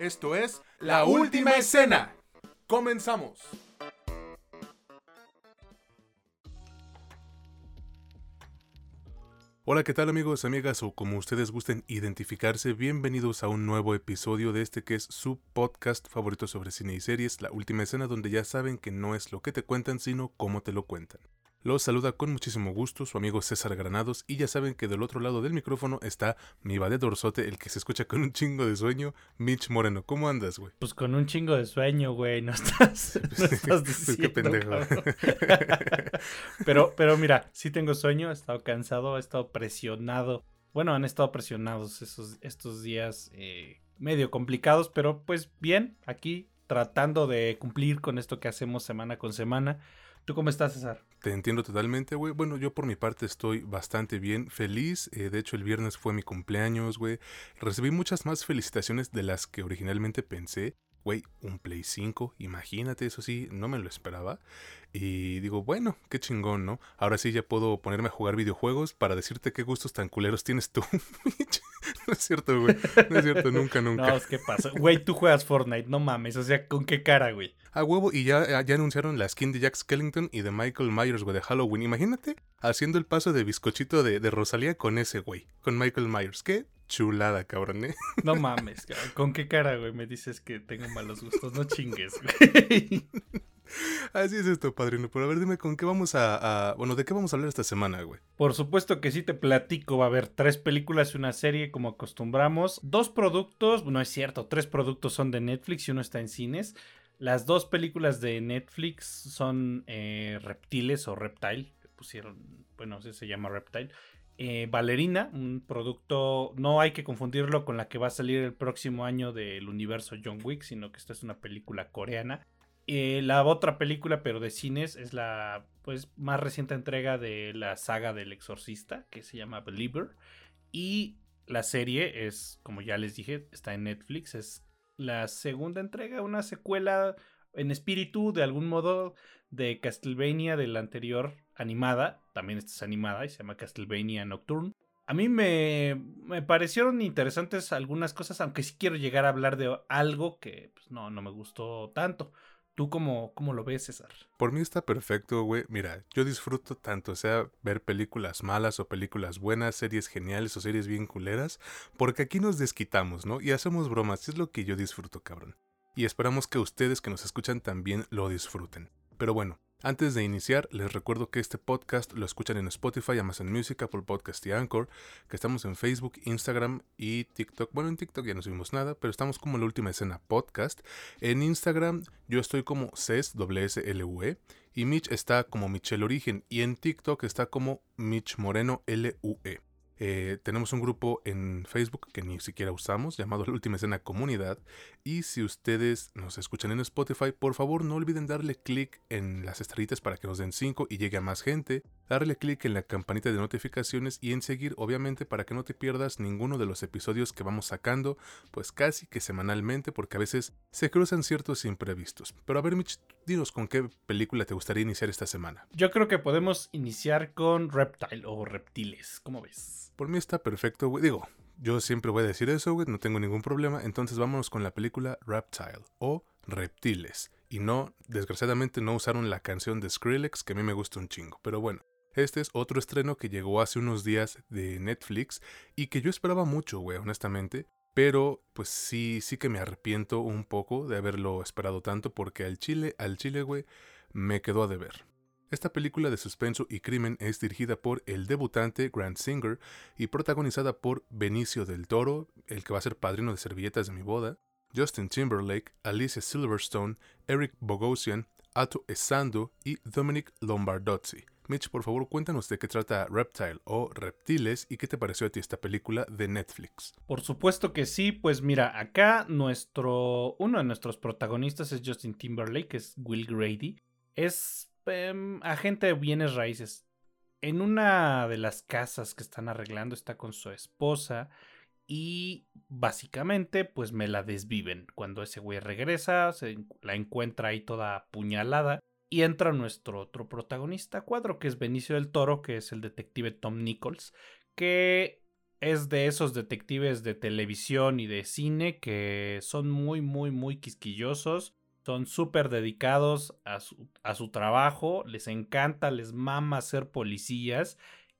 Esto es La Última Escena. Comenzamos. Hola, ¿qué tal amigos, amigas o como ustedes gusten identificarse? Bienvenidos a un nuevo episodio de este que es su podcast favorito sobre cine y series, La Última Escena, donde ya saben que no es lo que te cuentan, sino cómo te lo cuentan. Los saluda con muchísimo gusto su amigo César Granados y ya saben que del otro lado del micrófono está mi de dorsote, el que se escucha con un chingo de sueño, Mitch Moreno. ¿Cómo andas, güey? Pues con un chingo de sueño, güey, no estás, no estás pues qué pendejo. pero, pero mira, sí tengo sueño, he estado cansado, he estado presionado. Bueno, han estado presionados esos, estos días eh, medio complicados, pero pues bien, aquí tratando de cumplir con esto que hacemos semana con semana. ¿Tú cómo estás, César? Te entiendo totalmente, güey. Bueno, yo por mi parte estoy bastante bien, feliz. Eh, de hecho, el viernes fue mi cumpleaños, güey. Recibí muchas más felicitaciones de las que originalmente pensé. Güey, un Play 5, imagínate, eso sí, no me lo esperaba. Y digo, bueno, qué chingón, ¿no? Ahora sí ya puedo ponerme a jugar videojuegos para decirte qué gustos tan culeros tienes tú. no es cierto, güey. No es cierto, nunca, nunca. No, ¿qué pasa? Güey, tú juegas Fortnite, no mames. O sea, ¿con qué cara, güey? A huevo, y ya, ya anunciaron la skin de Jack Skellington y de Michael Myers, güey, de Halloween. Imagínate haciendo el paso de bizcochito de, de Rosalía con ese, güey. Con Michael Myers. ¿Qué? Chulada, cabrón, ¿eh? No mames, ¿con qué cara, güey? Me dices que tengo malos gustos. No chingues, güey. Así es esto, padrino. Pero a ver, dime con qué vamos a, Bueno, ¿de qué vamos a hablar esta semana, güey? Por supuesto que sí te platico. Va a haber tres películas y una serie, como acostumbramos. Dos productos, no es cierto, tres productos son de Netflix y uno está en cines. Las dos películas de Netflix son eh, Reptiles o Reptile. Pusieron, bueno, sí se llama Reptile. Eh, Ballerina, un producto, no hay que confundirlo con la que va a salir el próximo año del universo John Wick, sino que esta es una película coreana. Eh, la otra película, pero de cines, es la pues, más reciente entrega de la saga del exorcista, que se llama Believer. Y la serie es, como ya les dije, está en Netflix, es la segunda entrega, una secuela en espíritu, de algún modo, de Castlevania de la anterior animada. También esta es animada y se llama Castlevania Nocturne. A mí me, me, parecieron interesantes algunas cosas, aunque sí quiero llegar a hablar de algo que pues, no, no me gustó tanto. ¿Tú cómo, cómo lo ves, César? Por mí está perfecto, güey. Mira, yo disfruto tanto sea ver películas malas o películas buenas, series geniales o series bien culeras, porque aquí nos desquitamos, ¿no? Y hacemos bromas, es lo que yo disfruto, cabrón. Y esperamos que ustedes que nos escuchan también lo disfruten. Pero bueno, antes de iniciar, les recuerdo que este podcast lo escuchan en Spotify, Amazon Music, Apple Podcast y Anchor, que estamos en Facebook, Instagram y TikTok. Bueno, en TikTok ya no subimos nada, pero estamos como la última escena podcast. En Instagram yo estoy como CES, e, y Mitch está como Michelle Origen, y en TikTok está como Mitch Moreno, L-U-E. Eh, tenemos un grupo en Facebook que ni siquiera usamos llamado La Última Escena Comunidad. Y si ustedes nos escuchan en Spotify, por favor no olviden darle clic en las estrellitas para que nos den 5 y llegue a más gente. Darle clic en la campanita de notificaciones y en seguir, obviamente, para que no te pierdas ninguno de los episodios que vamos sacando, pues casi que semanalmente, porque a veces se cruzan ciertos imprevistos. Pero a ver, Mitch, dinos con qué película te gustaría iniciar esta semana. Yo creo que podemos iniciar con Reptile o Reptiles. ¿Cómo ves? Por mí está perfecto, güey. Digo, yo siempre voy a decir eso, güey, no tengo ningún problema. Entonces vámonos con la película Reptile o Reptiles. Y no, desgraciadamente no usaron la canción de Skrillex, que a mí me gusta un chingo. Pero bueno, este es otro estreno que llegó hace unos días de Netflix y que yo esperaba mucho, güey, honestamente. Pero pues sí, sí que me arrepiento un poco de haberlo esperado tanto porque al chile, al chile, güey, me quedó a deber. Esta película de suspenso y crimen es dirigida por el debutante Grant Singer y protagonizada por Benicio del Toro, el que va a ser padrino de servilletas de mi boda, Justin Timberlake, Alicia Silverstone, Eric Bogosian, Ato Esando y Dominic Lombardozzi. Mitch, por favor, cuéntanos de qué trata Reptile o Reptiles y qué te pareció a ti esta película de Netflix. Por supuesto que sí, pues mira, acá nuestro uno de nuestros protagonistas es Justin Timberlake, que es Will Grady. Es Em, agente de bienes raíces. En una de las casas que están arreglando está con su esposa y básicamente pues me la desviven. Cuando ese güey regresa, se la encuentra ahí toda apuñalada y entra nuestro otro protagonista cuadro que es Benicio del Toro, que es el detective Tom Nichols, que es de esos detectives de televisión y de cine que son muy, muy, muy quisquillosos. Son súper dedicados a su, a su trabajo. Les encanta, les mama ser policías.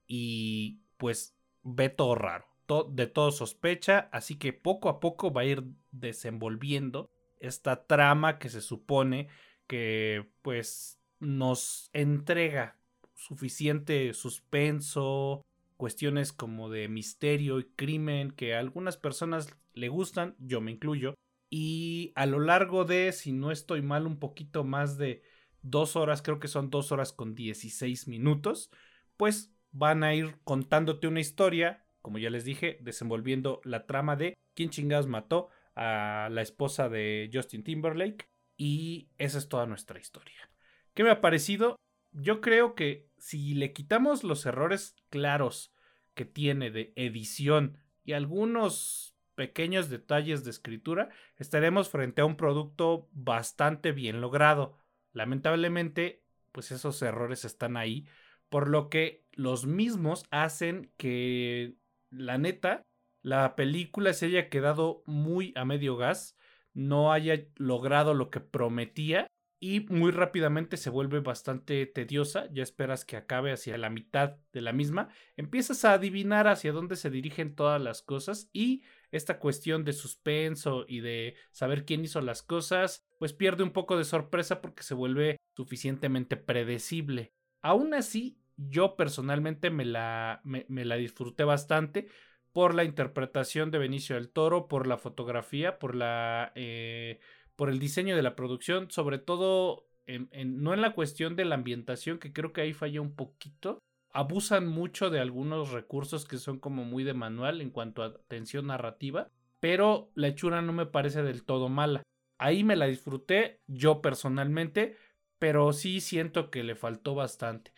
Y pues ve todo raro. De todo sospecha. Así que poco a poco va a ir desenvolviendo esta trama que se supone que pues nos entrega suficiente suspenso, cuestiones como de misterio y crimen que a algunas personas le gustan, yo me incluyo, y a lo largo de, si no estoy mal, un poquito más de dos horas, creo que son dos horas con 16 minutos, pues van a ir contándote una historia, como ya les dije, desenvolviendo la trama de quién chingados mató a la esposa de Justin Timberlake, y esa es toda nuestra historia. ¿Qué me ha parecido? Yo creo que si le quitamos los errores claros que tiene de edición y algunos pequeños detalles de escritura, estaremos frente a un producto bastante bien logrado. Lamentablemente, pues esos errores están ahí, por lo que los mismos hacen que, la neta, la película se haya quedado muy a medio gas, no haya logrado lo que prometía y muy rápidamente se vuelve bastante tediosa, ya esperas que acabe hacia la mitad de la misma, empiezas a adivinar hacia dónde se dirigen todas las cosas y esta cuestión de suspenso y de saber quién hizo las cosas, pues pierde un poco de sorpresa porque se vuelve suficientemente predecible. Aún así, yo personalmente me la, me, la disfruté bastante por la interpretación de Benicio del Toro, por la fotografía, por la... Eh, por el diseño de la producción, sobre todo no en la cuestión de la ambientación, que creo que ahí falla un poquito. Abusan mucho de algunos recursos que son como muy de manual en cuanto a tensión narrativa, pero la hechura no me parece del todo mala. Ahí me la disfruté yo personalmente, pero sí siento que le faltó bastante.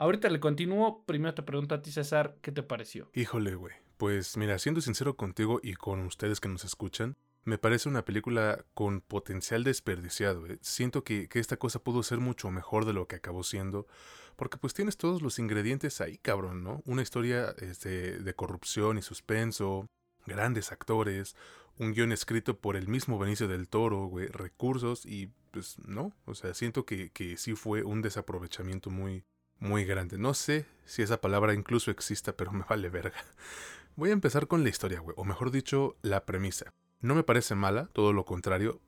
Ahorita le continúo, primero te pregunto a ti César, ¿qué te pareció? Híjole, güey. Pues mira, siendo sincero contigo y con ustedes que nos escuchan, me parece una película con potencial desperdiciado. ¿eh? Siento que, esta cosa pudo ser mucho mejor de lo que acabó siendo. Porque pues tienes todos los ingredientes ahí, cabrón, ¿no? Una historia este, de corrupción y suspenso, grandes actores, un guion escrito por el mismo Benicio del Toro, güey, recursos y pues no. O sea, siento que, que sí fue un desaprovechamiento muy, muy grande. No sé si esa palabra incluso exista, pero me vale verga. Voy a empezar con la historia, güey, o mejor dicho, la premisa. No me parece mala, todo lo contrario.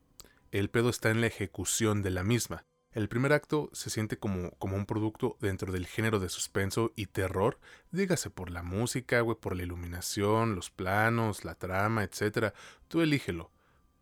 El pedo está en la ejecución de la misma. El primer acto se siente como, como un producto dentro del género de suspenso y terror, dígase por la música, güey, por la iluminación, los planos, la trama, etc. Tú elígelo.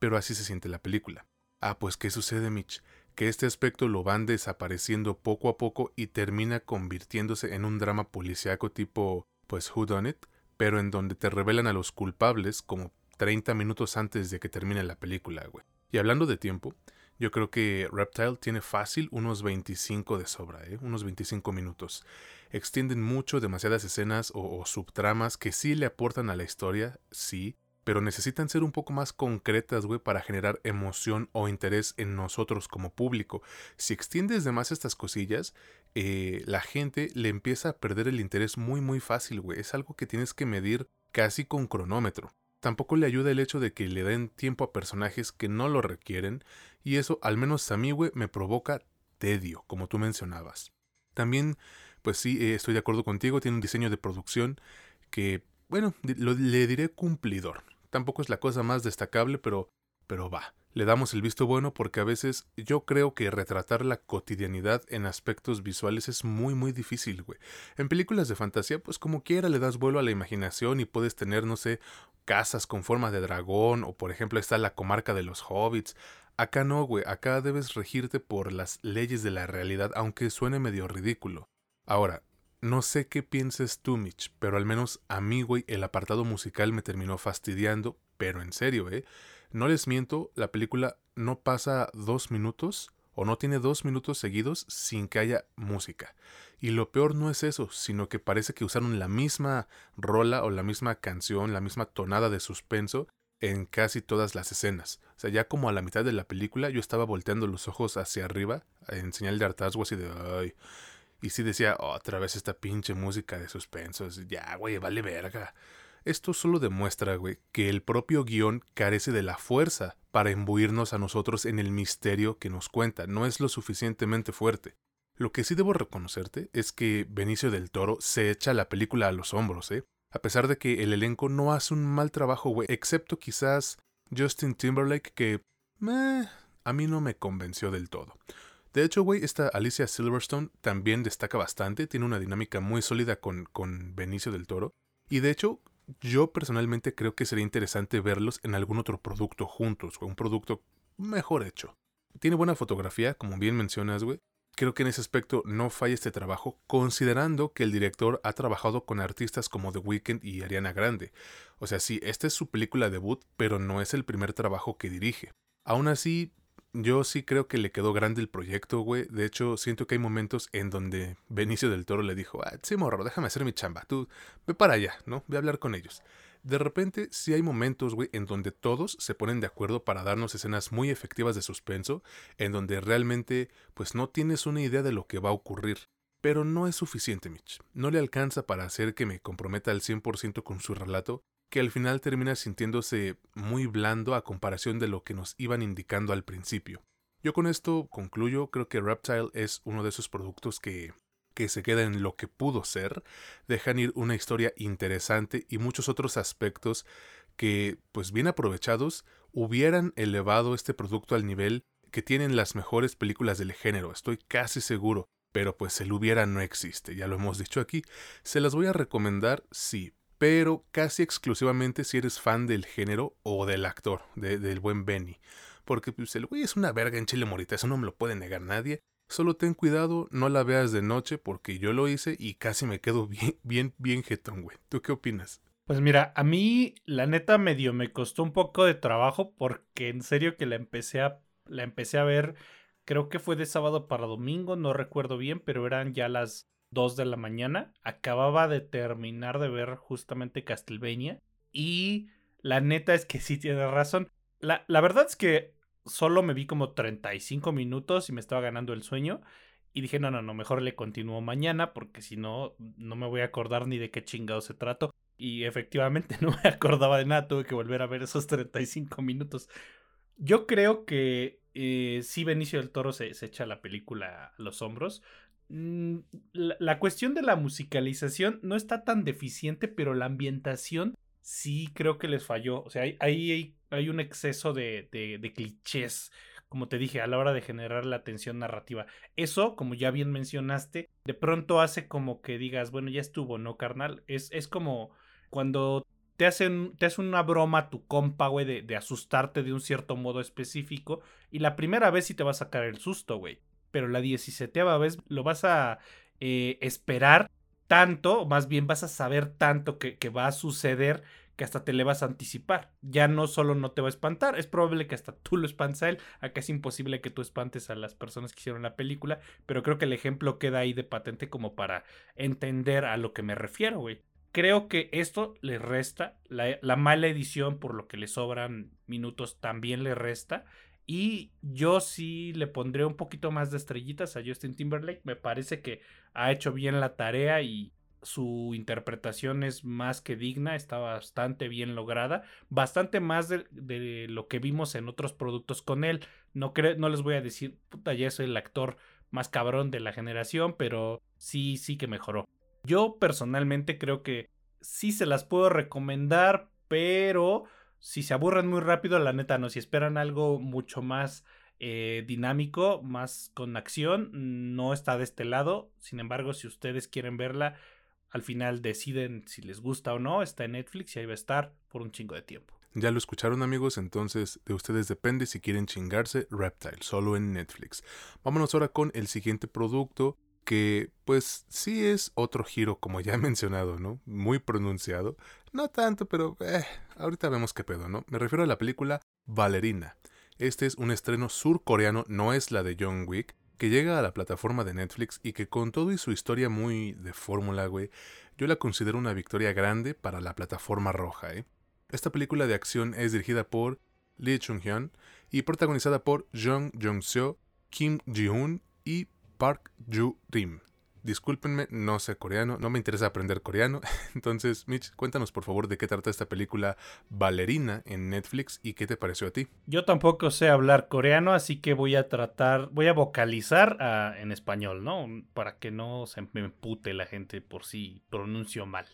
Pero así se siente la película. Ah, pues ¿qué sucede, Mitch? Que este aspecto lo van desapareciendo poco a poco y termina convirtiéndose en un drama policíaco tipo, pues, Who Done It, pero en donde te revelan a los culpables como 30 minutos antes de que termine la película, güey. Y hablando de tiempo, yo creo que Reptile tiene fácil unos 25 de sobra, ¿eh? unos 25 minutos. Extienden mucho, demasiadas escenas o, subtramas que sí le aportan a la historia, sí, pero necesitan ser un poco más concretas, güey, para generar emoción o interés en nosotros como público. Si extiendes de más estas cosillas, eh, la gente le empieza a perder el interés muy, muy fácil, güey. Es algo que tienes que medir casi con cronómetro. Tampoco le ayuda el hecho de que le den tiempo a personajes que no lo requieren, y eso, al menos a mí, güey, me provoca tedio, como tú mencionabas. También, pues sí, eh, estoy de acuerdo contigo, tiene un diseño de producción que, bueno, le diré cumplidor. Tampoco es la cosa más destacable, pero, pero va le damos el visto bueno porque a veces yo creo que retratar la cotidianidad en aspectos visuales es muy muy difícil, güey. En películas de fantasía, pues como quiera le das vuelo a la imaginación y puedes tener, no sé, casas con forma de dragón o por ejemplo está la comarca de los hobbits. Acá no, güey, acá debes regirte por las leyes de la realidad, aunque suene medio ridículo. Ahora, no sé qué pienses tú, Mitch, pero al menos a mí, güey, el apartado musical me terminó fastidiando, pero en serio, ¿eh? No les miento, la película no pasa dos minutos o no tiene dos minutos seguidos sin que haya música. Y lo peor no es eso, sino que parece que usaron la misma rola o la misma canción, la misma tonada de suspenso en casi todas las escenas. O sea, ya como a la mitad de la película yo estaba volteando los ojos hacia arriba en señal de hartazgo así de. Y sí decía, otra vez esta pinche música de suspenso. Ya, güey, vale verga. Esto solo demuestra, güey, que el propio guion carece de la fuerza para imbuirnos a nosotros en el misterio que nos cuenta, no es lo suficientemente fuerte. Lo que sí debo reconocerte es que Benicio del Toro se echa la película a los hombros, ¿eh? A pesar de que el elenco no hace un mal trabajo, güey, excepto quizás Justin Timberlake, que meh, a mí no me convenció del todo. De hecho, güey, esta Alicia Silverstone también destaca bastante, tiene una dinámica muy sólida con, con Benicio del Toro. Y de hecho, yo personalmente creo que sería interesante verlos en algún otro producto juntos, o un producto mejor hecho. Tiene buena fotografía, como bien mencionas, güey. Creo que en ese aspecto no falla este trabajo, considerando que el director ha trabajado con artistas como The Weeknd y Ariana Grande. O sea, sí, esta es su película debut, pero no es el primer trabajo que dirige. Aún así, yo sí creo que le quedó grande el proyecto, güey. De hecho, siento que hay momentos en donde Benicio del Toro le dijo, ah, sí, morro, déjame hacer mi chamba. Tú, ve para allá, ¿no? Ve a hablar con ellos. De repente, sí hay momentos, güey, en donde todos se ponen de acuerdo para darnos escenas muy efectivas de suspenso, en donde realmente, pues no tienes una idea de lo que va a ocurrir. Pero no es suficiente, Mitch. No le alcanza para hacer que me comprometa al 100% con su relato que al final termina sintiéndose muy blando a comparación de lo que nos iban indicando al principio. Yo con esto concluyo, creo que Reptile es uno de esos productos que, que se queda en lo que pudo ser, dejan ir una historia interesante y muchos otros aspectos que, pues bien aprovechados, hubieran elevado este producto al nivel que tienen las mejores películas del género, estoy casi seguro, pero pues el hubiera no existe, ya lo hemos dicho aquí. Se las voy a recomendar, sí, pero casi exclusivamente si eres fan del género o del actor, del buen Benny. Porque pues, el güey es una verga en Chile Morita, eso no me lo puede negar nadie. Solo ten cuidado, no la veas de noche porque yo lo hice y casi me quedo bien, bien, bien jetón, güey. ¿Tú qué opinas? Pues mira, a mí la neta medio me costó un poco de trabajo porque en serio que la empecé a, la empecé a ver, creo que fue de sábado para domingo, no recuerdo bien, pero eran ya las 2 de la mañana. Acababa de terminar de ver justamente Castlevania. Y la neta es que sí tiene razón. La, la verdad es que solo me vi como 35 minutos y me estaba ganando el sueño. Y dije, no, no, no, mejor le continúo mañana porque si no, no me voy a acordar ni de qué chingado se trato. Y efectivamente no me acordaba de nada, tuve que volver a ver esos 35 minutos. Yo creo que eh, sí Benicio del Toro se, se, echa la película a los hombros. Mm, la, cuestión de la musicalización no está tan deficiente, pero la ambientación sí creo que les falló. O sea, hay, hay, un exceso de, de, clichés, como te dije, a la hora de generar la tensión narrativa. Eso, como ya bien mencionaste, de pronto hace como que digas, bueno, ya estuvo, ¿no, carnal? Es, es como cuando te hacen, te una broma tu compa, güey, de, de asustarte de un cierto modo específico. Y la primera vez sí te va a sacar el susto, güey pero la 17 vez lo vas a eh, esperar tanto, más bien vas a saber tanto que, va a suceder que hasta te le vas a anticipar. Ya no solo no te va a espantar, es probable que hasta tú lo espantes a él. Acá es imposible que tú espantes a las personas que hicieron la película, pero creo que el ejemplo queda ahí de patente como para entender a lo que me refiero, güey. Creo que esto le resta, la, la mala edición por lo que le sobran minutos también le resta y yo sí le pondré un poquito más de estrellitas a Justin Timberlake. Me parece que ha hecho bien la tarea y su interpretación es más que digna, está bastante bien lograda, bastante más de, lo que vimos en otros productos con él. No, no les voy a decir, puta, ya es el actor más cabrón de la generación, pero sí, sí que mejoró. Yo personalmente creo que sí se las puedo recomendar, pero si se aburren muy rápido, la neta no. Si esperan algo mucho más eh, dinámico, más con acción, no está de este lado. Sin embargo, si ustedes quieren verla, al final deciden si les gusta o no. Está en Netflix y ahí va a estar por un chingo de tiempo. Ya lo escucharon amigos, entonces de ustedes depende si quieren chingarse Reptile, solo en Netflix. Vámonos ahora con el siguiente producto que pues sí es otro giro como ya he mencionado, ¿no? Muy pronunciado. No tanto, pero eh, ahorita vemos qué pedo, ¿no? Me refiero a la película Ballerina. Este es un estreno surcoreano, no es la de John Wick, que llega a la plataforma de Netflix y que con todo y su historia muy de fórmula, güey, yo la considero una victoria grande para la plataforma roja, ¿eh? Esta película de acción es dirigida por Lee Chung-hyun y protagonizada por Jung Jong-seo, Kim Ji-hoon y Park Ju-rim. Discúlpenme, no sé coreano, no me interesa aprender coreano. Entonces, Mitch, cuéntanos por favor de qué trata esta película Ballerina en Netflix y qué te pareció a ti. Yo tampoco sé hablar coreano, así que voy a tratar, voy a vocalizar ah, en español, ¿no? Para que no se me pute la gente por si pronuncio mal.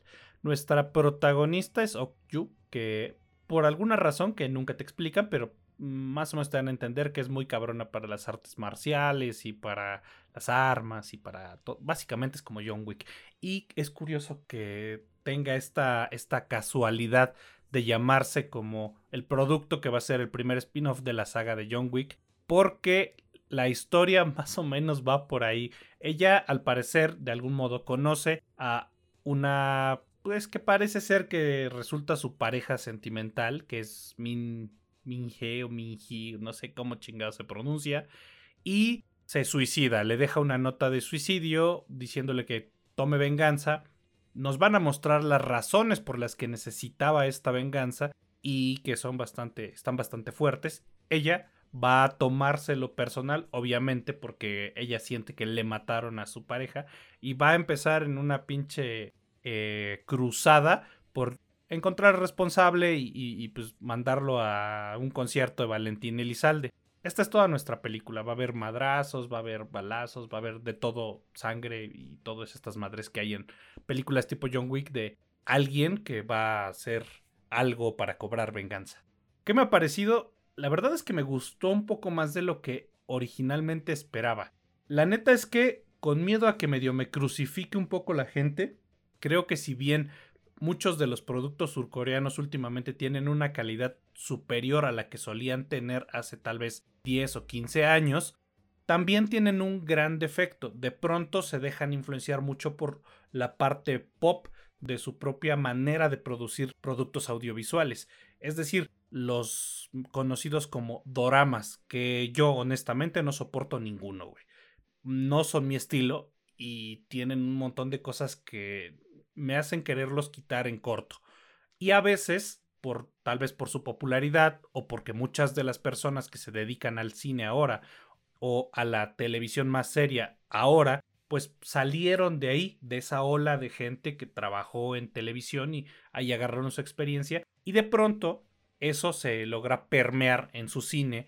Nuestra protagonista es Okyu, que por alguna razón que nunca te explican, pero más o menos te dan a entender que es muy cabrona para las artes marciales y para las armas y para todo. Básicamente es como John Wick. Y es curioso que tenga esta, esta casualidad de llamarse como el producto que va a ser el primer spin-off de la saga de John Wick, porque la historia más o menos va por ahí. Ella, al parecer, de algún modo conoce a una, pues que parece ser que resulta su pareja sentimental, que es Min Minje o Minji, no sé cómo chingado se pronuncia, y se suicida, le deja una nota de suicidio diciéndole que tome venganza. Nos van a mostrar las razones por las que necesitaba esta venganza y que son bastante, están bastante fuertes. Ella va a tomárselo personal, obviamente, porque ella siente que le mataron a su pareja y va a empezar en una pinche eh, cruzada por encontrar responsable y, pues mandarlo a un concierto de Valentín Elizalde. Esta es toda nuestra película. Va a haber madrazos, va a haber balazos, va a haber de todo sangre y todas estas madres que hay en películas tipo John Wick de alguien que va a hacer algo para cobrar venganza. ¿Qué me ha parecido? La verdad es que me gustó un poco más de lo que originalmente esperaba. La neta es que, con miedo a que medio me crucifique un poco la gente, creo que si bien muchos de los productos surcoreanos últimamente tienen una calidad superior a la que solían tener hace tal vez 10 o 15 años, también tienen un gran defecto. De pronto se dejan influenciar mucho por la parte pop de su propia manera de producir productos audiovisuales. Es decir, los conocidos como doramas, que yo honestamente no soporto ninguno, güey. No son mi estilo y tienen un montón de cosas que me hacen quererlos quitar en corto. Y a veces, por tal vez por su popularidad o porque muchas de las personas que se dedican al cine ahora o a la televisión más seria ahora, pues salieron de ahí, de esa ola de gente que trabajó en televisión y ahí agarraron su experiencia y de pronto eso se logra permear en su cine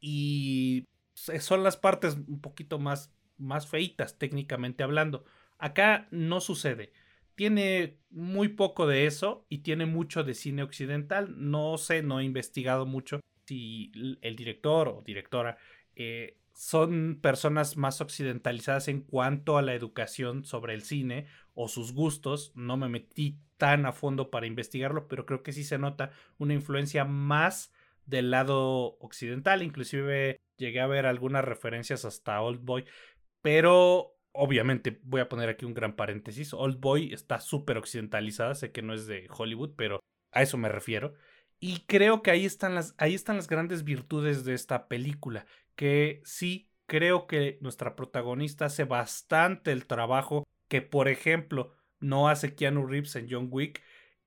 y son las partes un poquito más más feitas técnicamente hablando. Acá no sucede tiene muy poco de eso y tiene mucho de cine occidental. No sé, no he investigado mucho si el director o directora eh, son personas más occidentalizadas en cuanto a la educación sobre el cine o sus gustos. No me metí tan a fondo para investigarlo, pero creo que sí se nota una influencia más del lado occidental. Inclusive llegué a ver algunas referencias hasta Old Boy, pero obviamente voy a poner aquí un gran paréntesis. Old Boy está súper occidentalizada, sé que no es de Hollywood, pero a eso me refiero. Y creo que ahí están las, ahí están las grandes virtudes de esta película, que sí creo que nuestra protagonista hace bastante el trabajo que, por ejemplo, no hace Keanu Reeves en John Wick.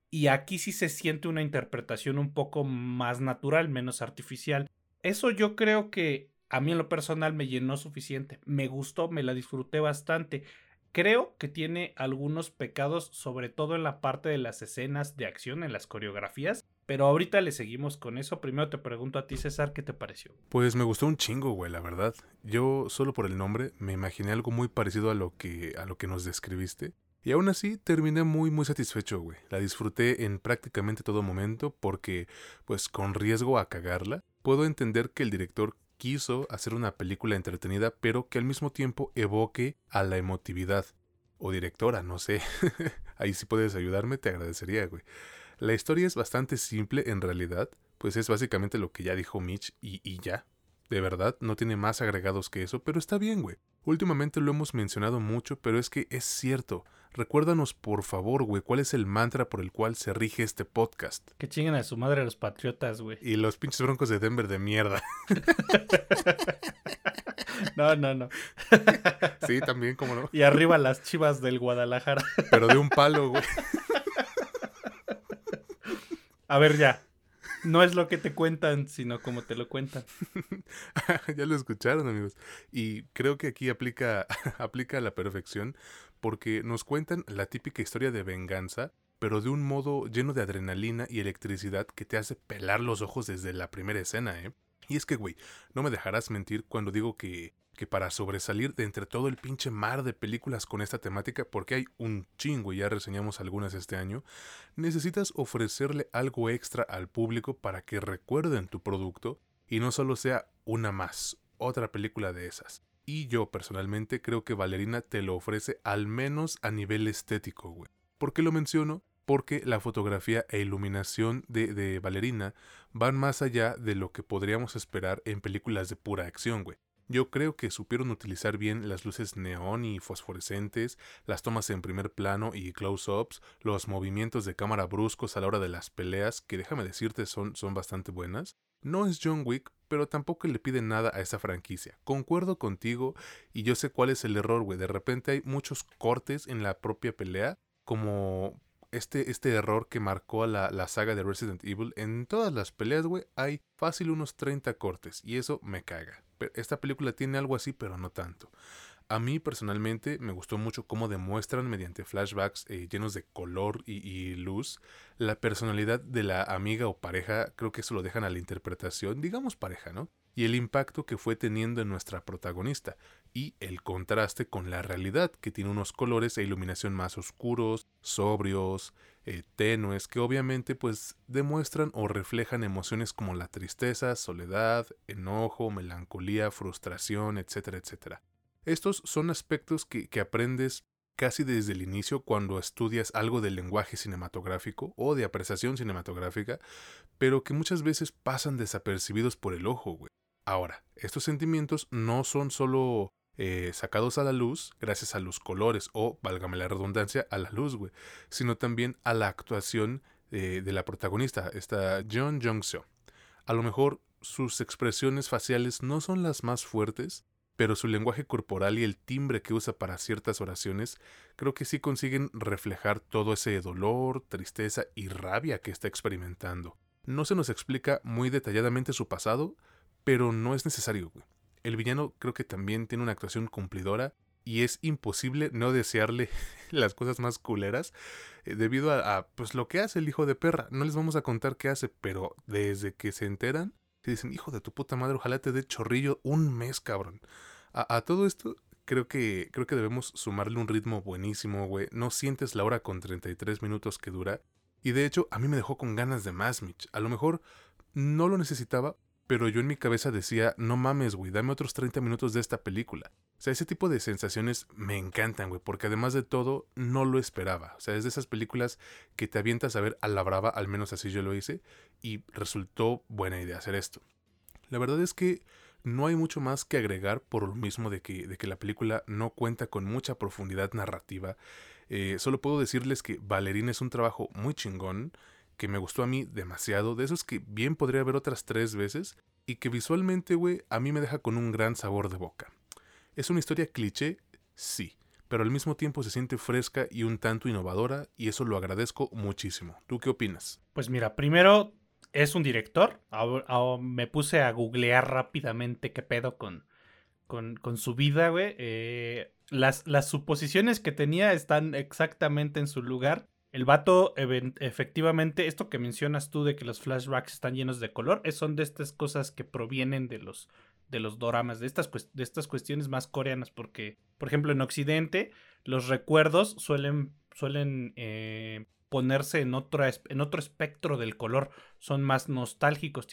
Y aquí sí se siente una interpretación un poco más natural, menos artificial. Eso yo creo que a mí en lo personal me llenó suficiente. Me gustó, me la disfruté bastante. Creo que tiene algunos pecados, sobre todo en la parte de las escenas de acción, en las coreografías. Pero ahorita le seguimos con eso. Primero te pregunto a ti, César, ¿qué te pareció? Pues me gustó un chingo, güey, la verdad. Yo, solo por el nombre, me imaginé algo muy parecido a lo que, a lo que nos describiste. Y aún así terminé muy muy satisfecho, güey. La disfruté en prácticamente todo momento porque, pues con riesgo a cagarla, puedo entender que el director quiso hacer una película entretenida, pero que al mismo tiempo evoque a la emotividad. O directora, no sé. Ahí si puedes ayudarme, te agradecería, güey. La historia es bastante simple en realidad, pues es básicamente lo que ya dijo Mitch y, y ya. De verdad, no tiene más agregados que eso, pero está bien, güey. Últimamente lo hemos mencionado mucho, pero es que es cierto. Recuérdanos, por favor, güey, cuál es el mantra por el cual se rige este podcast. Que chinguen a su madre los patriotas, güey. Y los pinches broncos de Denver de mierda. no, no, no. sí, también, cómo no. Y arriba las chivas del Pero de un palo, güey. A ver, ya. no es lo que te cuentan, sino como te lo cuentan. ya lo escucharon, amigos. Y creo que aquí aplica, aplica a la perfección porque nos cuentan la típica historia de venganza, pero de un modo lleno de adrenalina y electricidad que te hace pelar los ojos desde la primera escena, ¿eh? Y es que, güey, no me dejarás mentir cuando digo que, que para sobresalir de entre todo el pinche mar de películas con esta temática, porque hay un chingo y ya reseñamos algunas este año, necesitas ofrecerle algo extra al público para que recuerden tu producto y no solo sea una más, otra película de esas. Y yo personalmente creo que Valerina te lo ofrece al menos a nivel estético, güey. ¿Por qué lo menciono? Porque la fotografía e iluminación de, de Valerina van más allá de lo que podríamos esperar en películas de pura acción, güey. Yo creo que supieron utilizar bien las luces neón y fosforescentes, las tomas en primer plano y close-ups, los movimientos de cámara bruscos a la hora de las peleas, que déjame decirte son, son bastante buenas. No es John Wick, pero tampoco le pide nada a esa franquicia. Concuerdo contigo y yo sé cuál es el error, güey. De repente hay muchos cortes en la propia pelea, como este, este error que marcó a la, la saga de Resident Evil. En todas las peleas, güey, hay fácil unos 30 cortes y eso me caga esta película tiene algo así, pero no tanto. A mí personalmente me gustó mucho cómo demuestran mediante flashbacks eh, llenos de color y, luz la personalidad de la amiga o pareja, creo que eso lo dejan a la interpretación, digamos pareja, ¿no? Y el impacto que fue teniendo en nuestra protagonista y el contraste con la realidad que tiene unos colores e iluminación más oscuros, sobrios, eh, tenues, que obviamente pues demuestran o reflejan emociones como la tristeza, soledad, enojo, melancolía, frustración, etcétera, etcétera. Estos son aspectos que, que aprendes casi desde el inicio cuando estudias algo del lenguaje cinematográfico o de apreciación cinematográfica, pero que muchas veces pasan desapercibidos por el ojo, güey. Ahora, estos sentimientos no son solo eh, sacados a la luz gracias a los colores o, válgame la redundancia, a la luz, güey, sino también a la actuación eh, de la protagonista, esta John Jung-seo. A lo mejor sus expresiones faciales no son las más fuertes, pero su lenguaje corporal y el timbre que usa para ciertas oraciones creo que sí consiguen reflejar todo ese dolor, tristeza y rabia que está experimentando. No se nos explica muy detalladamente su pasado, pero no es necesario, güey. El villano creo que también tiene una actuación cumplidora y es imposible no desearle las cosas más culeras eh, debido a, pues lo que hace el hijo de perra. No les vamos a contar qué hace, pero desde que se enteran, se dicen, hijo de tu puta madre, ojalá te dé chorrillo un mes, cabrón. A, todo esto, creo que, creo que debemos sumarle un ritmo buenísimo, güey. No sientes la hora con 33 minutos que dura. Y de hecho, a mí me dejó con ganas de más, Mitch. A lo mejor no lo necesitaba, pero yo en mi cabeza decía, no mames, güey, dame otros 30 minutos de esta película. O sea, ese tipo de sensaciones me encantan, güey, porque además de todo, no lo esperaba. O sea, es de esas películas que te avientas a ver a la brava, al menos así yo lo hice, y resultó buena idea hacer esto. La verdad es que no hay mucho más que agregar por lo mismo de que, de que la película no cuenta con mucha profundidad narrativa. Eh, solo puedo decirles que Valerina es un trabajo muy chingón que me gustó a mí demasiado, de esos que bien podría ver otras tres veces y que visualmente, güey, a mí me deja con un gran sabor de boca. Es una historia cliché, sí, pero al mismo tiempo se siente fresca y un tanto innovadora y eso lo agradezco muchísimo. ¿Tú qué opinas? Pues mira, primero es un director. me puse a googlear rápidamente qué pedo con, con, su vida, güey. Eh, las, las suposiciones que tenía están exactamente en su lugar. El vato, efectivamente, esto que mencionas tú de que los flashbacks están llenos de color, son de estas cosas que provienen de los, de los doramas, de estas, de estas cuestiones más coreanas, porque, por ejemplo, en Occidente, los recuerdos suelen, suelen eh, ponerse en otro, en otro espectro del color, son más nostálgicos,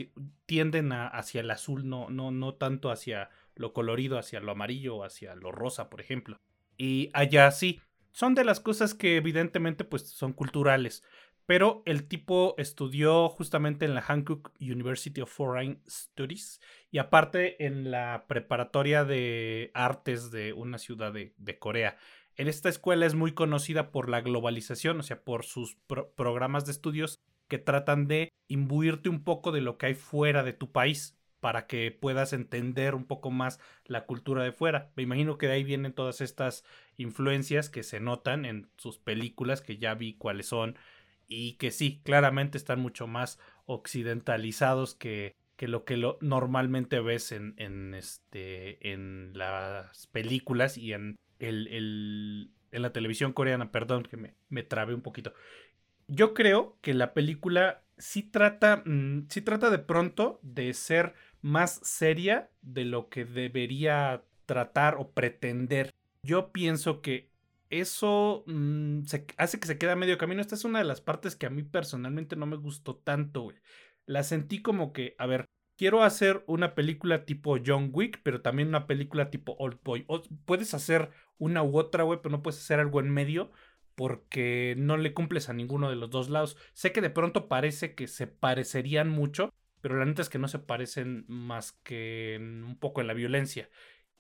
tienden hacia el azul, no, no, no tanto hacia lo colorido, hacia lo amarillo hacia lo rosa, por ejemplo. Y allá sí, son de las cosas que evidentemente pues son culturales. Pero el tipo estudió justamente en la Hankook University of Foreign Studies y aparte en la preparatoria de artes de una ciudad de, Corea. En esta escuela es muy conocida por la globalización, o sea, por sus programas de estudios que tratan de imbuirte un poco de lo que hay fuera de tu país para que puedas entender un poco más la cultura de fuera. Me imagino que de ahí vienen todas estas influencias que se notan en sus películas, que ya vi cuáles son, y que sí, claramente están mucho más occidentalizados que, que lo que lo, normalmente ves en, en, este, en las películas y en, el, en la televisión coreana. Perdón que me, me trabé un poquito. Yo creo que la película sí trata, mm, sí trata de pronto de ser más seria de lo que debería tratar o pretender. Yo pienso que eso mm, se hace que se quede a medio camino. Esta es una de las partes que a mí personalmente no me gustó tanto, güey. La sentí como que, a ver, quiero hacer una película tipo John Wick, pero también una película tipo Old Boy. O puedes hacer una u otra, güey, pero no puedes hacer algo en medio porque no le cumples a ninguno de los dos lados. Sé que de pronto parece que se parecerían mucho, pero la neta es que no se parecen más que un poco en la violencia.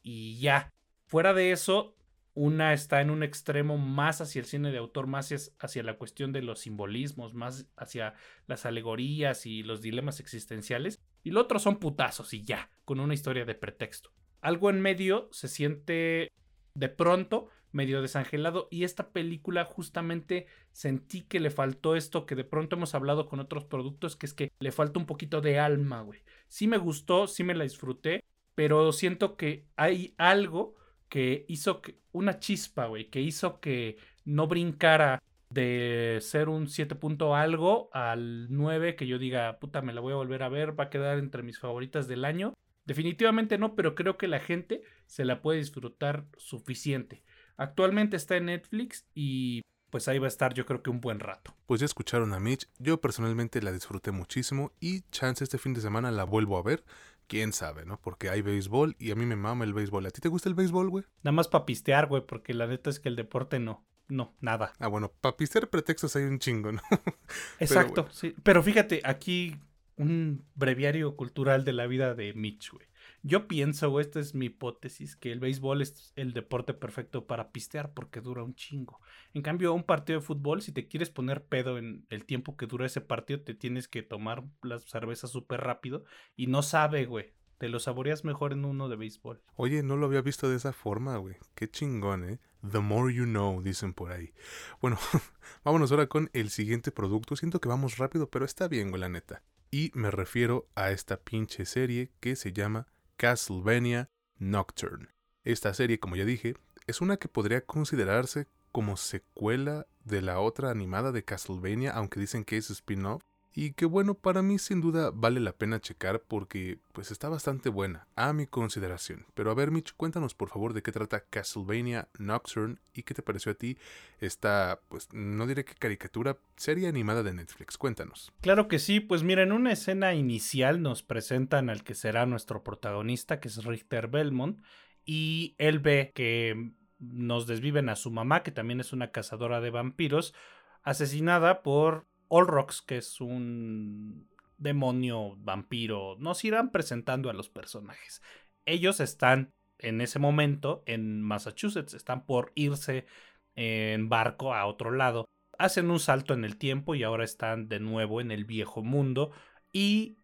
Y ya, fuera de eso, una está en un extremo más hacia el cine de autor, más hacia la cuestión de los simbolismos, más hacia las alegorías y los dilemas existenciales. Y lo otro son putazos y ya, con una historia de pretexto. Algo en medio se siente de pronto medio desangelado y esta película justamente sentí que le faltó esto que de pronto hemos hablado con otros productos que es que le falta un poquito de alma, güey. Sí me gustó, sí me la disfruté, pero siento que hay algo que hizo que una chispa, güey, que hizo que no brincara de ser un 7 punto algo al 9 que yo diga, puta, me la voy a volver a ver, va a quedar entre mis favoritas del año. Definitivamente no, pero creo que la gente se la puede disfrutar suficiente. Actualmente está en Netflix y pues ahí va a estar yo creo que un buen rato. Pues ya escucharon a Mitch, yo personalmente la disfruté muchísimo y chance este fin de semana la vuelvo a ver. Quién sabe, ¿no? Porque hay béisbol y a mí me mama el béisbol. ¿A ti te gusta el béisbol, güey? Nada más para pistear, güey, porque la neta es que el deporte no. No, nada. Ah, bueno, para pistear pretextos hay un chingo, ¿no? Exacto, sí. Pero fíjate, aquí un breviario cultural de la vida de Mitch, güey. Yo pienso, güey, esta es mi hipótesis, que el béisbol es el deporte perfecto para pistear porque dura un chingo. En cambio, un partido de fútbol, si te quieres poner pedo en el tiempo que dura ese partido, te tienes que tomar las cervezas súper rápido y no sabe, güey. Te lo saboreas mejor en uno de béisbol. Oye, no lo había visto de esa forma, güey. Qué chingón, ¿eh? The more you know, dicen por ahí. Bueno, vámonos ahora con el siguiente producto. Siento que vamos rápido, pero está bien, güey, la neta. Y me refiero a esta pinche serie que se llama Castlevania Nocturne. Esta serie, como ya dije, es una que podría considerarse como secuela de la otra animada de Castlevania, aunque dicen que es spin-off. Y que bueno, para mí sin duda vale la pena checar porque pues está bastante buena, a mi consideración. Pero a ver Mitch, cuéntanos por favor de qué trata Castlevania Nocturne y qué te pareció a ti esta, pues no diré que caricatura, serie animada de Netflix. Cuéntanos. Claro que sí, pues mira, en una escena inicial nos presentan al que será nuestro protagonista, que es Richter Belmont, y él ve que nos desviven a su mamá, que también es una cazadora de vampiros, asesinada por Olrox, que es un demonio vampiro, nos irán presentando a los personajes. Ellos están en ese momento en Massachusetts, están por irse en barco a otro lado. Hacen un salto en el tiempo y ahora están de nuevo en el viejo mundo y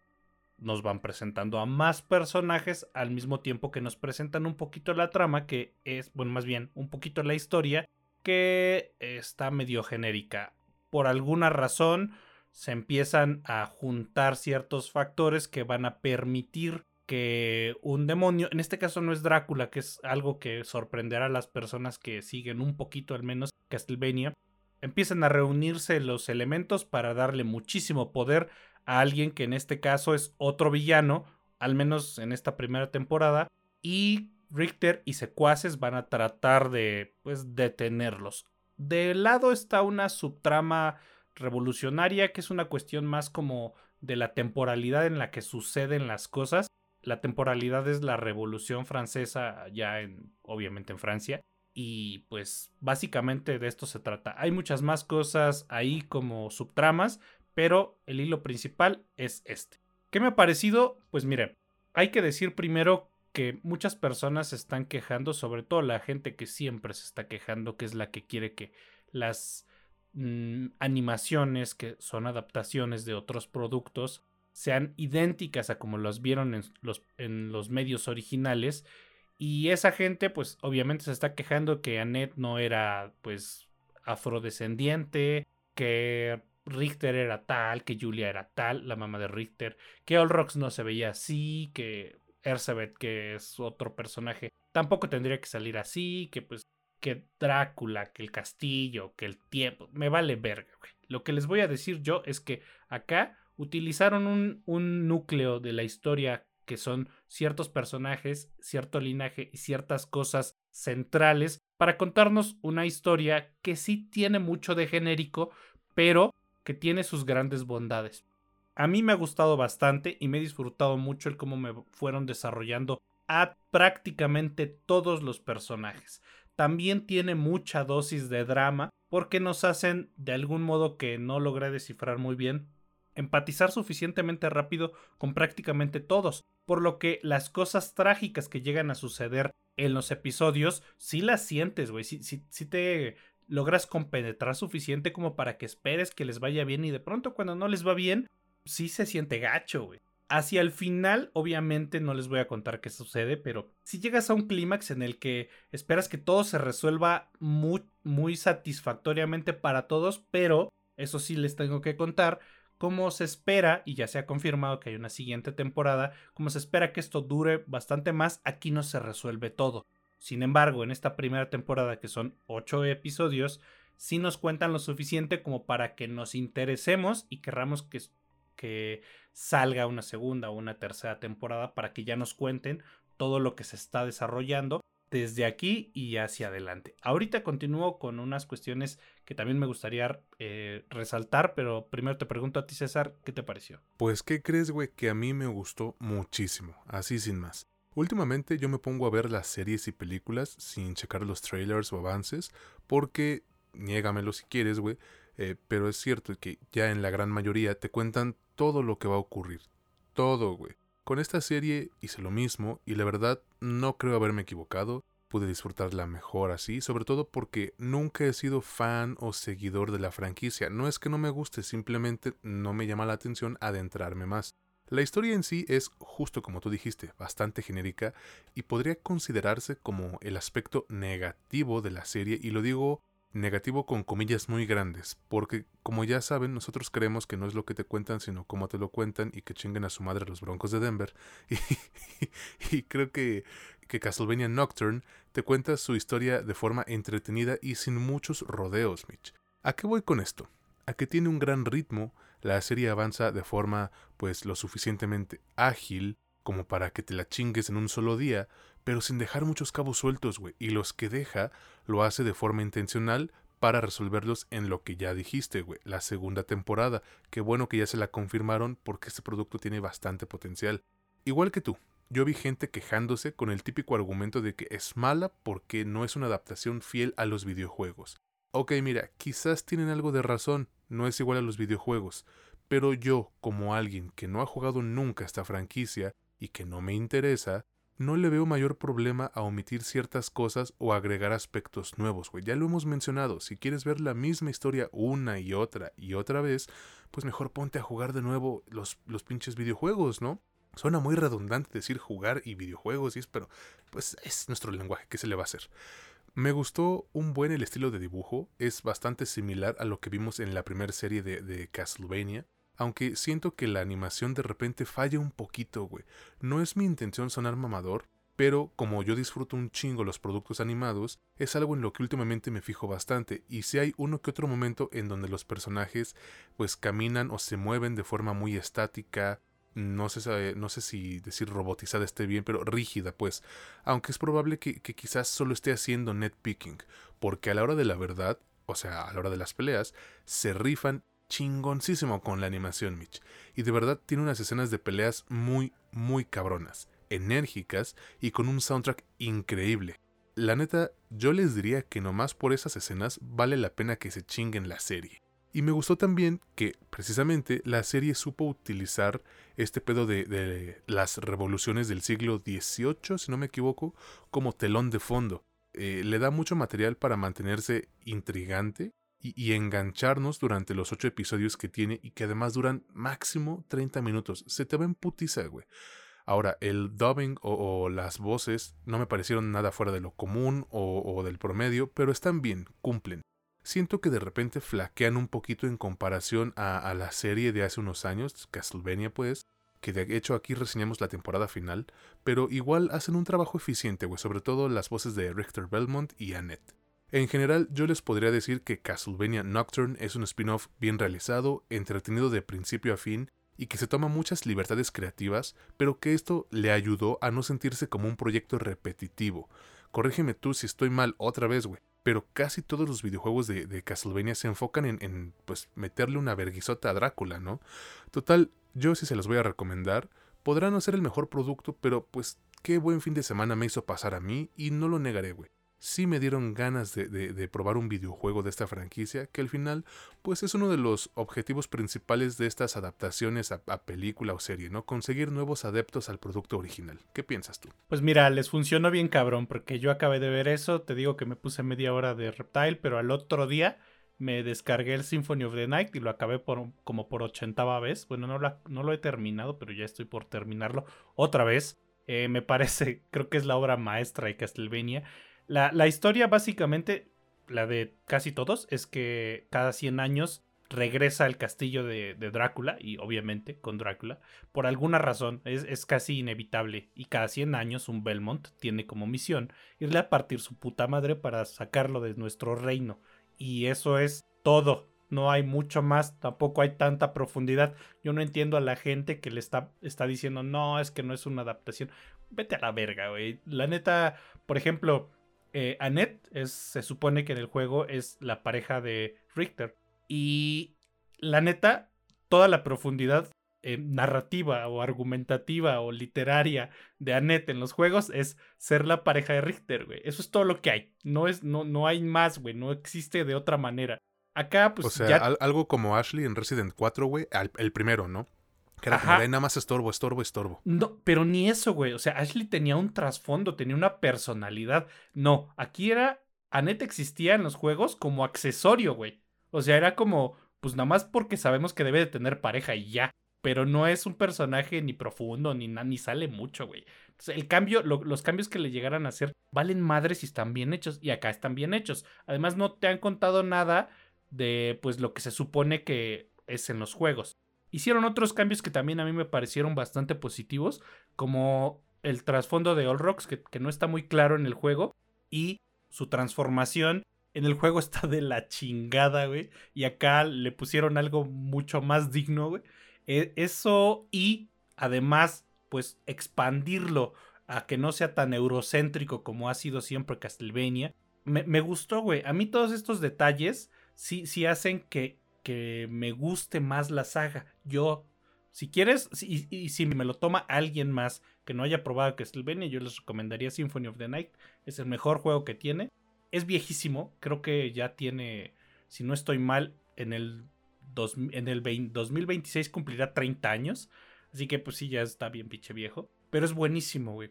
nos van presentando a más personajes al mismo tiempo que nos presentan un poquito la trama que es, bueno, más bien un poquito la historia que está medio genérica por alguna razón se empiezan a juntar ciertos factores que van a permitir que un demonio, en este caso no es Drácula, que es algo que sorprenderá a las personas que siguen un poquito al menos Castlevania, empiezan a reunirse los elementos para darle muchísimo poder a alguien que en este caso es otro villano, al menos en esta primera temporada, y Richter y secuaces van a tratar de pues detenerlos. De lado está una subtrama revolucionaria que es una cuestión más como de la temporalidad en la que suceden las cosas. La temporalidad es la Revolución Francesa ya en obviamente en Francia y pues básicamente de esto se trata. Hay muchas más cosas ahí como subtramas, pero el hilo principal es este. ¿Qué me ha parecido? Pues miren, hay que decir primero que muchas personas se están quejando, sobre todo la gente que siempre se está quejando, que es la que quiere que las mm, animaciones, que son adaptaciones de otros productos, sean idénticas a como las vieron en los, medios originales. Y esa gente, pues obviamente se está quejando que Annette no era, pues, afrodescendiente, que Richter era tal, que Julia era tal, la mamá de Richter, que Olrox no se veía así, que Erzabeth, que es otro personaje, tampoco tendría que salir así, que pues que Drácula, que el castillo, que el tiempo, me vale verga. Lo que les voy a decir yo es que acá utilizaron un núcleo de la historia que son ciertos personajes, cierto linaje y ciertas cosas centrales para contarnos una historia que sí tiene mucho de genérico, pero que tiene sus grandes bondades. A mí me ha gustado bastante y me he disfrutado mucho el cómo me fueron desarrollando a prácticamente todos los personajes. También tiene mucha dosis de drama porque nos hacen, de algún modo que no logré descifrar muy bien, empatizar suficientemente rápido con prácticamente todos, por lo que las cosas trágicas que llegan a suceder en los episodios, sí las sientes, güey, sí, te logras compenetrar suficiente como para que esperes que les vaya bien y de pronto cuando no les va bien, sí se siente gacho, güey. Hacia el final, obviamente no les voy a contar qué sucede, pero si llegas a un clímax en el que esperas que todo se resuelva muy, satisfactoriamente para todos, pero eso sí les tengo que contar, como se espera, y ya se ha confirmado que hay una siguiente temporada, como se espera que esto dure bastante más, aquí no se resuelve todo. Sin embargo, en esta primera temporada, que son ocho episodios, sí nos cuentan lo suficiente como para que nos interesemos y querramos que, que salga una segunda o una tercera temporada para que ya nos cuenten todo lo que se está desarrollando desde aquí y hacia adelante. Ahorita continúo con unas cuestiones que también me gustaría eh, resaltar, pero primero te pregunto a ti, César, ¿qué te pareció? Pues, ¿qué crees, güey? Que a mí me gustó muchísimo, así sin más. Últimamente yo me pongo a ver las series y películas sin checar los trailers o avances, porque, niégamelo si quieres, güey, eh, pero es cierto que ya en la gran mayoría te cuentan todo lo que va a ocurrir. Todo, güey. Con esta serie hice lo mismo y la verdad no creo haberme equivocado. Pude disfrutarla mejor así, sobre todo porque nunca he sido fan o seguidor de la franquicia. No es que no me guste, simplemente no me llama la atención adentrarme más. La historia en sí es, justo como tú dijiste, bastante genérica y podría considerarse como el aspecto negativo de la serie y lo digo negativo con comillas muy grandes, porque como ya saben, nosotros creemos que no es lo que te cuentan, sino cómo te lo cuentan y que chinguen a su madre los Broncos de Denver. Y, creo que, que Castlevania Nocturne te cuenta su historia de forma entretenida y sin muchos rodeos, Mitch. ¿A qué voy con esto? A que tiene un gran ritmo, la serie avanza de forma pues lo suficientemente ágil como para que te la chingues en un solo día, pero sin dejar muchos cabos sueltos, güey. Y los que deja lo hace de forma intencional para resolverlos en lo que ya dijiste, güey, la segunda temporada. Qué bueno que ya se la confirmaron porque este producto tiene bastante potencial. Igual que tú, yo vi gente quejándose con el típico argumento de que es mala porque no es una adaptación fiel a los videojuegos. Ok, mira, quizás tienen algo de razón, no es igual a los videojuegos, pero yo, como alguien que no ha jugado nunca esta franquicia y que no me interesa, no le veo mayor problema a omitir ciertas cosas o agregar aspectos nuevos, güey. Ya lo hemos mencionado, si quieres ver la misma historia una y otra y otra vez, pues mejor ponte a jugar de nuevo los, los pinches videojuegos, ¿no? Suena muy redundante decir jugar y videojuegos, y es, pero pues es nuestro lenguaje, ¿qué se le va a hacer? Me gustó un buen el estilo de dibujo, es bastante similar a lo que vimos en la primera serie de, de Castlevania. Aunque siento que la animación de repente falla un poquito, güey. No es mi intención sonar mamador, pero como yo disfruto un chingo los productos animados, es algo en lo que últimamente me fijo bastante, y si hay uno que otro momento en donde los personajes pues caminan o se mueven de forma muy estática, no sé, no sé si decir robotizada esté bien, pero rígida pues, aunque es probable que, que quizás solo esté haciendo netpicking, porque a la hora de la verdad, o sea, a la hora de las peleas, se rifan chingoncísimo con la animación, Mitch. Y de verdad tiene unas escenas de peleas muy, muy cabronas, enérgicas y con un soundtrack increíble. La neta, yo les diría que nomás por esas escenas vale la pena que se chinguen la serie. Y me gustó también que, precisamente, la serie supo utilizar este pedo de, de las revoluciones del siglo XVIII, si no me equivoco, como telón de fondo. Eh, le da mucho material para mantenerse intrigante y, engancharnos durante los ocho episodios que tiene y que además duran máximo 30 minutos. Se te va en putiza, güey. Ahora, el dubbing o, las voces no me parecieron nada fuera de lo común o, del promedio, pero están bien, cumplen. siento que de repente flaquean un poquito en comparación a, a la serie de hace unos años, Castlevania pues, que de hecho aquí reseñamos la temporada final, pero igual hacen un trabajo eficiente, güey, sobre todo las voces de Richter Belmont y Annette. En general, yo les podría decir que Castlevania Nocturne es un spin-off bien realizado, entretenido de principio a fin y que se toma muchas libertades creativas, pero que esto le ayudó a no sentirse como un proyecto repetitivo. Corrígeme tú si estoy mal otra vez, güey. Pero casi todos los videojuegos de, Castlevania se enfocan en, pues, meterle una verguisota a Drácula, ¿no? Total, yo sí se los voy a recomendar. Podrá no ser el mejor producto, pero pues qué buen fin de semana me hizo pasar a mí y no lo negaré, güey sí me dieron ganas de, probar un videojuego de esta franquicia, que al final, pues es uno de los objetivos principales de estas adaptaciones a, película o serie, ¿no? Conseguir nuevos adeptos al producto original. ¿Qué piensas tú? Pues mira, les funcionó bien cabrón, porque yo acabé de ver eso, te digo que me puse media hora de Reptile, pero al otro día me descargué el Symphony of the Night y lo acabé por, como por ochentava vez. Bueno, no lo, he terminado, pero ya estoy por terminarlo otra vez. Eh, me parece, creo que es la obra maestra de Castlevania. La, historia básicamente, la de casi todos, es que cada 100 años regresa al castillo de, Drácula, y obviamente con Drácula, por alguna razón, es, casi inevitable, y cada 100 años un Belmont tiene como misión irle a partir su puta madre para sacarlo de nuestro reino, y eso es todo. No hay mucho más, tampoco hay tanta profundidad. Yo no entiendo a la gente que le está, está diciendo, no, es que no es una adaptación. Vete a la verga, güey. La neta, por ejemplo, eh, Annette es, se supone que en el juego es la pareja de Richter. Y la neta, toda la profundidad eh, narrativa o argumentativa o literaria de Annette en los juegos es ser la pareja de Richter, güey. Eso es todo lo que hay. No, es, no, no hay más, güey. No existe de otra manera. Acá, pues. O sea, algo como Ashley en Resident 4, güey. El primero, ¿no? Que era nada más estorbo, estorbo, estorbo. No, pero ni eso, güey. O sea, Ashley tenía un trasfondo, tenía una personalidad. No, aquí era. Annette existía en los juegos como accesorio, güey. O sea, era como. Pues nada más porque sabemos que debe de tener pareja y ya. Pero no es un personaje ni profundo, ni, ni sale mucho, güey. Entonces, el cambio, los cambios que le llegaran a hacer valen madres si están bien hechos. Y acá están bien hechos. Además, no te han contado nada de pues lo que se supone que es en los juegos. Hicieron otros cambios que también a mí me parecieron bastante positivos, como el trasfondo de All Rocks, que, no está muy claro en el juego, y su transformación en el juego está de la chingada, güey. Y acá le pusieron algo mucho más digno, güey. E, eso y además, pues expandirlo a que no sea tan eurocéntrico como ha sido siempre Castlevania. Me, me gustó, güey. A mí todos estos detalles sí, sí hacen que que me guste más la saga. Yo, si quieres, y, si me lo toma alguien más que no haya probado Castlevania, yo les recomendaría Symphony of the Night. Es el mejor juego que tiene. Es viejísimo, creo que ya tiene, si no estoy mal, en el, en el 2026 cumplirá 30 años. Así que pues sí, ya está bien pinche viejo. Pero es buenísimo, güey.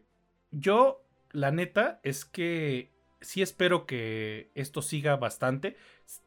Yo, la neta, es que sí espero que esto siga bastante.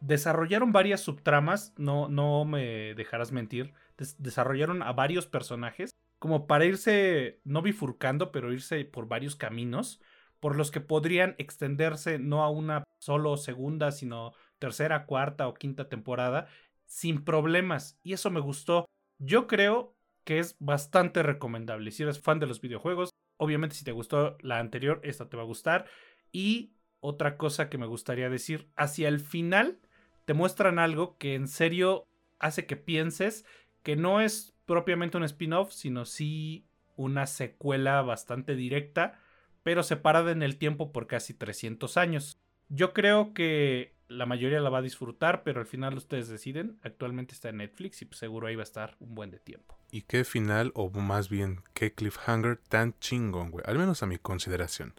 Desarrollaron varias subtramas, no, no me dejarás mentir. desarrollaron a varios personajes como para irse, no bifurcando, pero irse por varios caminos por los que podrían extenderse no a una solo segunda, sino tercera, cuarta o quinta temporada sin problemas. Y eso me gustó. Yo creo que es bastante recomendable. Si eres fan de los videojuegos, obviamente si te gustó la anterior, esta te va a gustar. Y otra cosa que me gustaría decir, hacia el final te muestran algo que en serio hace que pienses que no es propiamente un spin-off, sino sí una secuela bastante directa, pero separada en el tiempo por casi 300 años. Yo creo que la mayoría la va a disfrutar, pero al final ustedes deciden. Actualmente está en Netflix y pues seguro ahí va a estar un buen de tiempo. Y qué final, o más bien, qué cliffhanger tan chingón, güey. Al menos a mi consideración.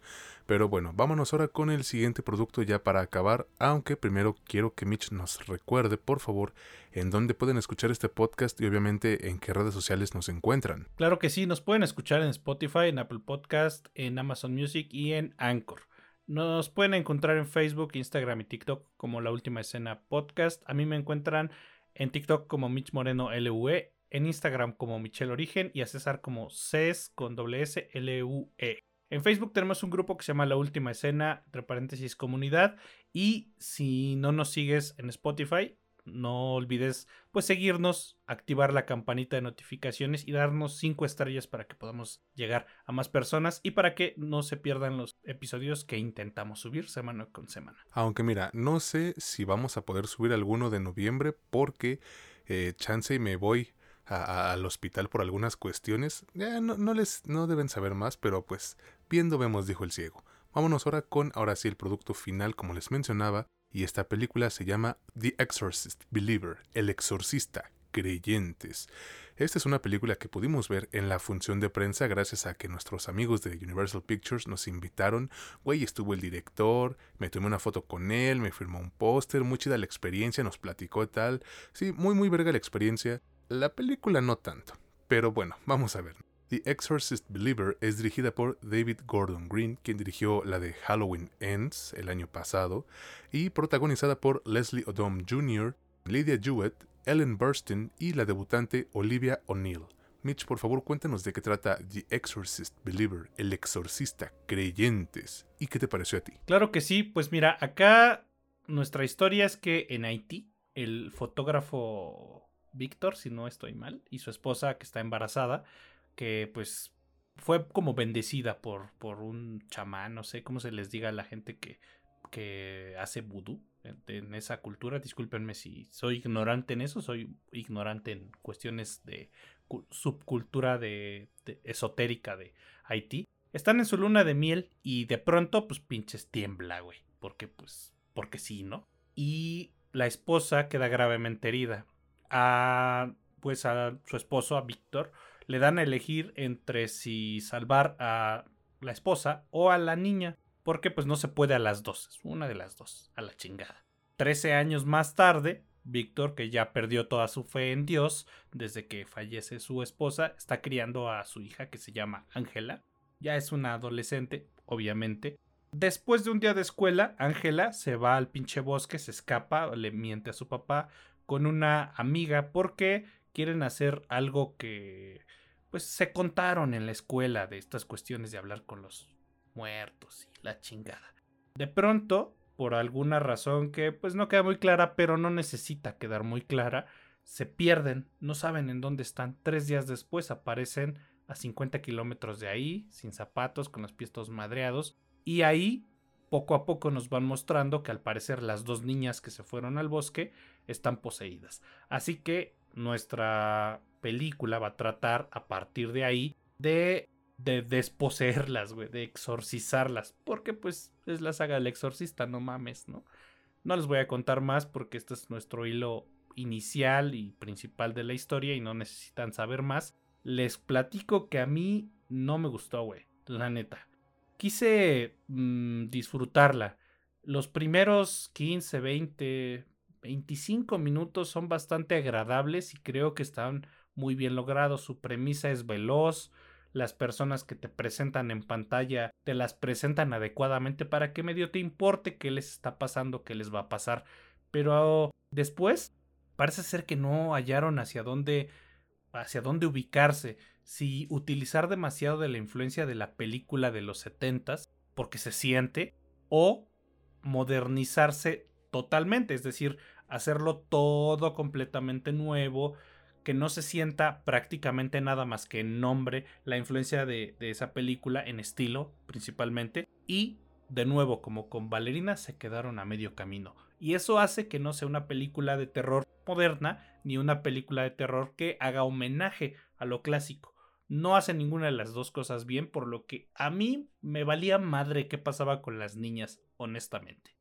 Pero bueno, vámonos ahora con el siguiente producto ya para acabar. Aunque primero quiero que Mitch nos recuerde, por favor, en dónde pueden escuchar este podcast y obviamente en qué redes sociales nos encuentran. Claro que sí, nos pueden escuchar en Spotify, en Apple Podcast, en Amazon Music y en Anchor. Nos pueden encontrar en Facebook, Instagram y TikTok como La Última Escena Podcast. A mí me encuentran en TikTok como Mitch Moreno LUE, en Instagram como Michelle Origen y a César como CES con doble S L U E. En Facebook tenemos un grupo que se llama La Última Escena, entre paréntesis comunidad. Y si no nos sigues en Spotify, no olvides pues seguirnos, activar la campanita de notificaciones y darnos cinco estrellas para que podamos llegar a más personas y para que no se pierdan los episodios que intentamos subir semana con semana. Aunque mira, no sé si vamos a poder subir alguno de noviembre porque eh, chance y me voy al hospital por algunas cuestiones. no, no, les no deben saber más, pero pues viendo vemos, dijo el ciego. Vámonos ahora con ahora sí el producto final, como les mencionaba, y esta película se llama The Exorcist Believer, El Exorcista, Creyentes. Esta es una película que pudimos ver en la función de prensa gracias a que nuestros amigos de Universal Pictures nos invitaron. Güey, estuvo el director, me tomé una foto con él, me firmó un póster, muy chida la experiencia, nos platicó tal. Sí, muy muy verga la experiencia. La película no tanto. Pero bueno, vamos a ver. The Exorcist Believer es dirigida por David Gordon Green, quien dirigió la de Halloween Ends el año pasado, y protagonizada por Leslie Odom Jr., Lydia Jewett, Ellen Burstyn y la debutante Olivia O'Neill. Mitch, por favor, cuéntanos de qué trata The Exorcist Believer, el exorcista creyentes, y qué te pareció a ti. Claro que sí, pues mira, acá nuestra historia es que en Haití, el fotógrafo Víctor, si no estoy mal, y su esposa que está embarazada, que pues fue como bendecida por, por un chamán, no sé cómo se les diga a la gente que, que hace vudú en, esa cultura. Discúlpenme si soy ignorante en eso, soy ignorante en cuestiones de subcultura de, esotérica de Haití. Están en su luna de miel y de pronto pues pinches tiembla, güey, porque pues, porque sí, ¿no? Y la esposa queda gravemente herida. A, pues a su esposo, a Víctor, le dan a elegir entre si salvar a la esposa o a la niña, porque pues no se puede a las dos, una de las dos, a la chingada. Trece años más tarde, Víctor, que ya perdió toda su fe en Dios desde que fallece su esposa, está criando a su hija que se llama Ángela. Ya es una adolescente, obviamente. Después de un día de escuela, Ángela se va al pinche bosque, se escapa, le miente a su papá con una amiga porque quieren hacer algo que pues se contaron en la escuela de estas cuestiones de hablar con los muertos y la chingada. De pronto, por alguna razón que pues no queda muy clara, pero no necesita quedar muy clara, se pierden, no saben en dónde están. Tres días después aparecen a 50 kilómetros de ahí, sin zapatos, con los pies todos madreados, y ahí poco a poco nos van mostrando que al parecer las dos niñas que se fueron al bosque están poseídas. Así que nuestra película va a tratar a partir de ahí de, de desposeerlas, güey, de exorcizarlas, porque pues es la saga del exorcista, no mames, ¿no? No les voy a contar más porque este es nuestro hilo inicial y principal de la historia y no necesitan saber más. Les platico que a mí no me gustó, güey, la neta. Quise mm, disfrutarla. Los primeros 15, 20, 25 minutos son bastante agradables y creo que están muy bien logrados. Su premisa es veloz. Las personas que te presentan en pantalla te las presentan adecuadamente para que medio te importe qué les está pasando, qué les va a pasar. Pero después parece ser que no hallaron hacia dónde hacia dónde ubicarse, si utilizar demasiado de la influencia de la película de los setentas, porque se siente, o modernizarse totalmente, es decir, hacerlo todo completamente nuevo, que no se sienta prácticamente nada más que en nombre la influencia de, esa película en estilo principalmente y de nuevo como con Valerina se quedaron a medio camino. Y eso hace que no sea una película de terror moderna ni una película de terror que haga homenaje a lo clásico. No hace ninguna de las dos cosas bien por lo que a mí me valía madre qué pasaba con las niñas honestamente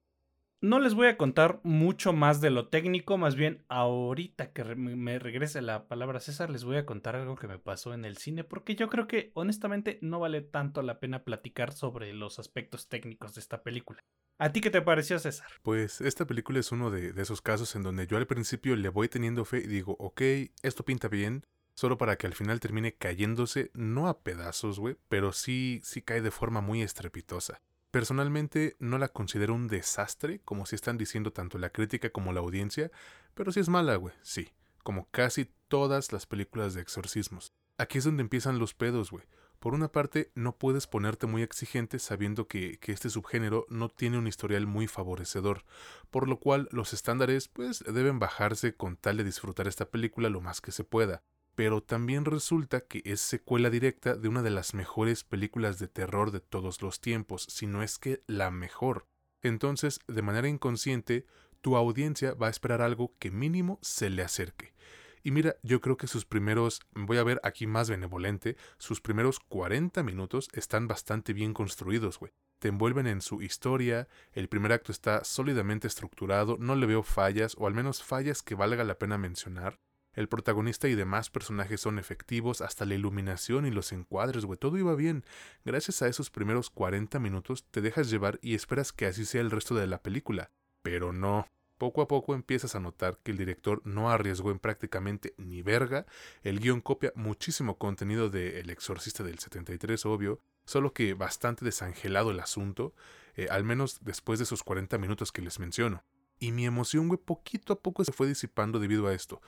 no les voy a contar mucho más de lo técnico, más bien ahorita que me regrese la palabra César, les voy a contar algo que me pasó en el cine, porque yo creo que honestamente no vale tanto la pena platicar sobre los aspectos técnicos de esta película. ¿A ti qué te pareció, César? Pues esta película es uno de, esos casos en donde yo al principio le voy teniendo fe y digo, ok, esto pinta bien, solo para que al final termine cayéndose, no a pedazos, güey, pero sí, sí cae de forma muy estrepitosa. Personalmente no la considero un desastre, como si están diciendo tanto la crítica como la audiencia, pero sí es mala, güey, sí, como casi todas las películas de exorcismos. Aquí es donde empiezan los pedos, güey, Por una parte, no puedes ponerte muy exigente sabiendo que, que, este subgénero no tiene un historial muy favorecedor, por lo cual los estándares pues deben bajarse con tal de disfrutar esta película lo más que se pueda. Pero también resulta que es secuela directa de una de las mejores películas de terror de todos los tiempos, si no es que la mejor. Entonces, de manera inconsciente, tu audiencia va a esperar algo que mínimo se le acerque. Y mira, yo creo que sus primeros, voy a ver aquí más benevolente, sus primeros 40 minutos están bastante bien construidos, güey. Te envuelven en su historia, el primer acto está sólidamente estructurado, no le veo fallas, o al menos fallas que valga la pena mencionar. El protagonista y demás personajes son efectivos, hasta la iluminación y los encuadres, güey, todo iba bien. Gracias a esos primeros 40 minutos te dejas llevar y esperas que así sea el resto de la película. Pero no. Poco a poco empiezas a notar que el director no arriesgó en prácticamente ni verga, el guion copia muchísimo contenido de El Exorcista del 73, obvio, solo que bastante desangelado el asunto, eh, al menos después de esos 40 minutos que les menciono. Y mi emoción, güey, poquito a poco se fue disipando debido a esto.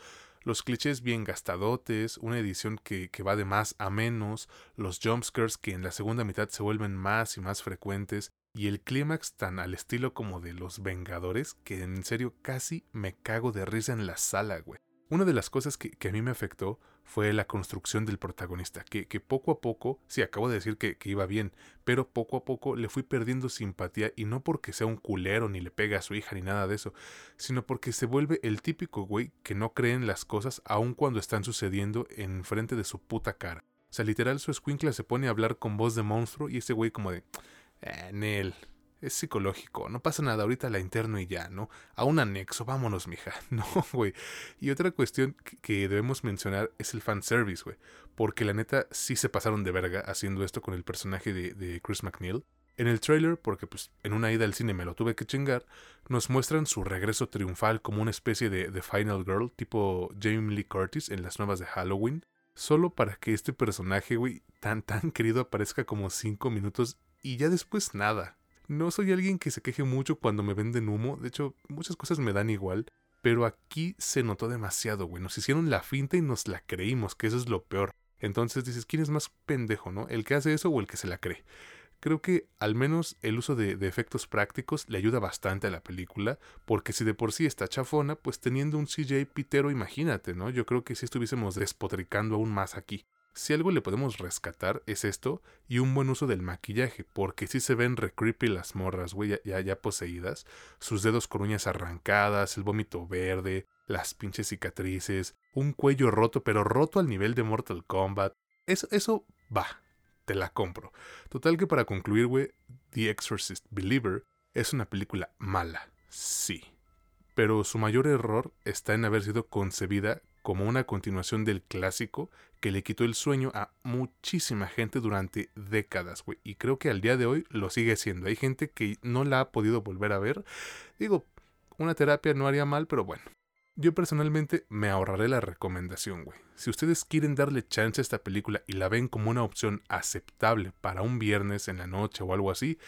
Los clichés bien gastadotes, una edición que, que va de más a menos, los jumpscares que en la segunda mitad se vuelven más y más frecuentes, y el clímax tan al estilo como de los Vengadores que en serio casi me cago de risa en la sala, güey. Una de las cosas que, a mí me afectó fue la construcción del protagonista, que, poco a poco, sí, acabo de decir que, iba bien, pero poco a poco le fui perdiendo simpatía y no porque sea un culero ni le pega a su hija ni nada de eso, sino porque se vuelve el típico güey que no cree en las cosas aun cuando están sucediendo en frente de su puta cara. O sea, literal su escuincla se pone a hablar con voz de monstruo y ese güey como de... En él. Es psicológico, no pasa nada, ahorita la interno y ya, ¿no? A un anexo, vámonos, mija. No, güey. Y otra cuestión que debemos mencionar es el fanservice, güey. Porque la neta sí se pasaron de verga haciendo esto con el personaje de, Chris McNeil. En el trailer, porque pues en una ida al cine me lo tuve que chingar, nos muestran su regreso triunfal como una especie de, de Final Girl, tipo Jamie Lee Curtis en las nuevas de Halloween solo para que este personaje, güey, tan tan querido aparezca como 5 minutos y ya después nada. No soy alguien que se queje mucho cuando me venden humo, de hecho muchas cosas me dan igual, pero aquí se notó demasiado, güey. Nos hicieron la finta y nos la creímos, que eso es lo peor. Entonces dices, ¿quién es más pendejo, no? ¿El que hace eso o el que se la cree? Creo que al menos el uso de, de, efectos prácticos le ayuda bastante a la película, porque si de por sí está chafona, pues teniendo un CJ pitero, imagínate, ¿no? Yo creo que si estuviésemos despotricando aún más aquí. Si algo le podemos rescatar es esto y un buen uso del maquillaje, porque si se ven re creepy las morras, güey, ya, ya, poseídas, sus dedos con uñas arrancadas, el vómito verde, las pinches cicatrices, un cuello roto, pero roto al nivel de Mortal Kombat. Eso, eso va, te la compro. Total que para concluir, güey, The Exorcist Believer es una película mala, sí. Pero su mayor error está en haber sido concebida como una continuación del clásico que le quitó el sueño a muchísima gente durante décadas, güey. Y creo que al día de hoy lo sigue siendo. Hay gente que no la ha podido volver a ver. Digo, una terapia no haría mal, pero bueno. Yo personalmente me ahorraré la recomendación, güey. Si ustedes quieren darle chance a esta película y la ven como una opción aceptable para un viernes en la noche o algo así,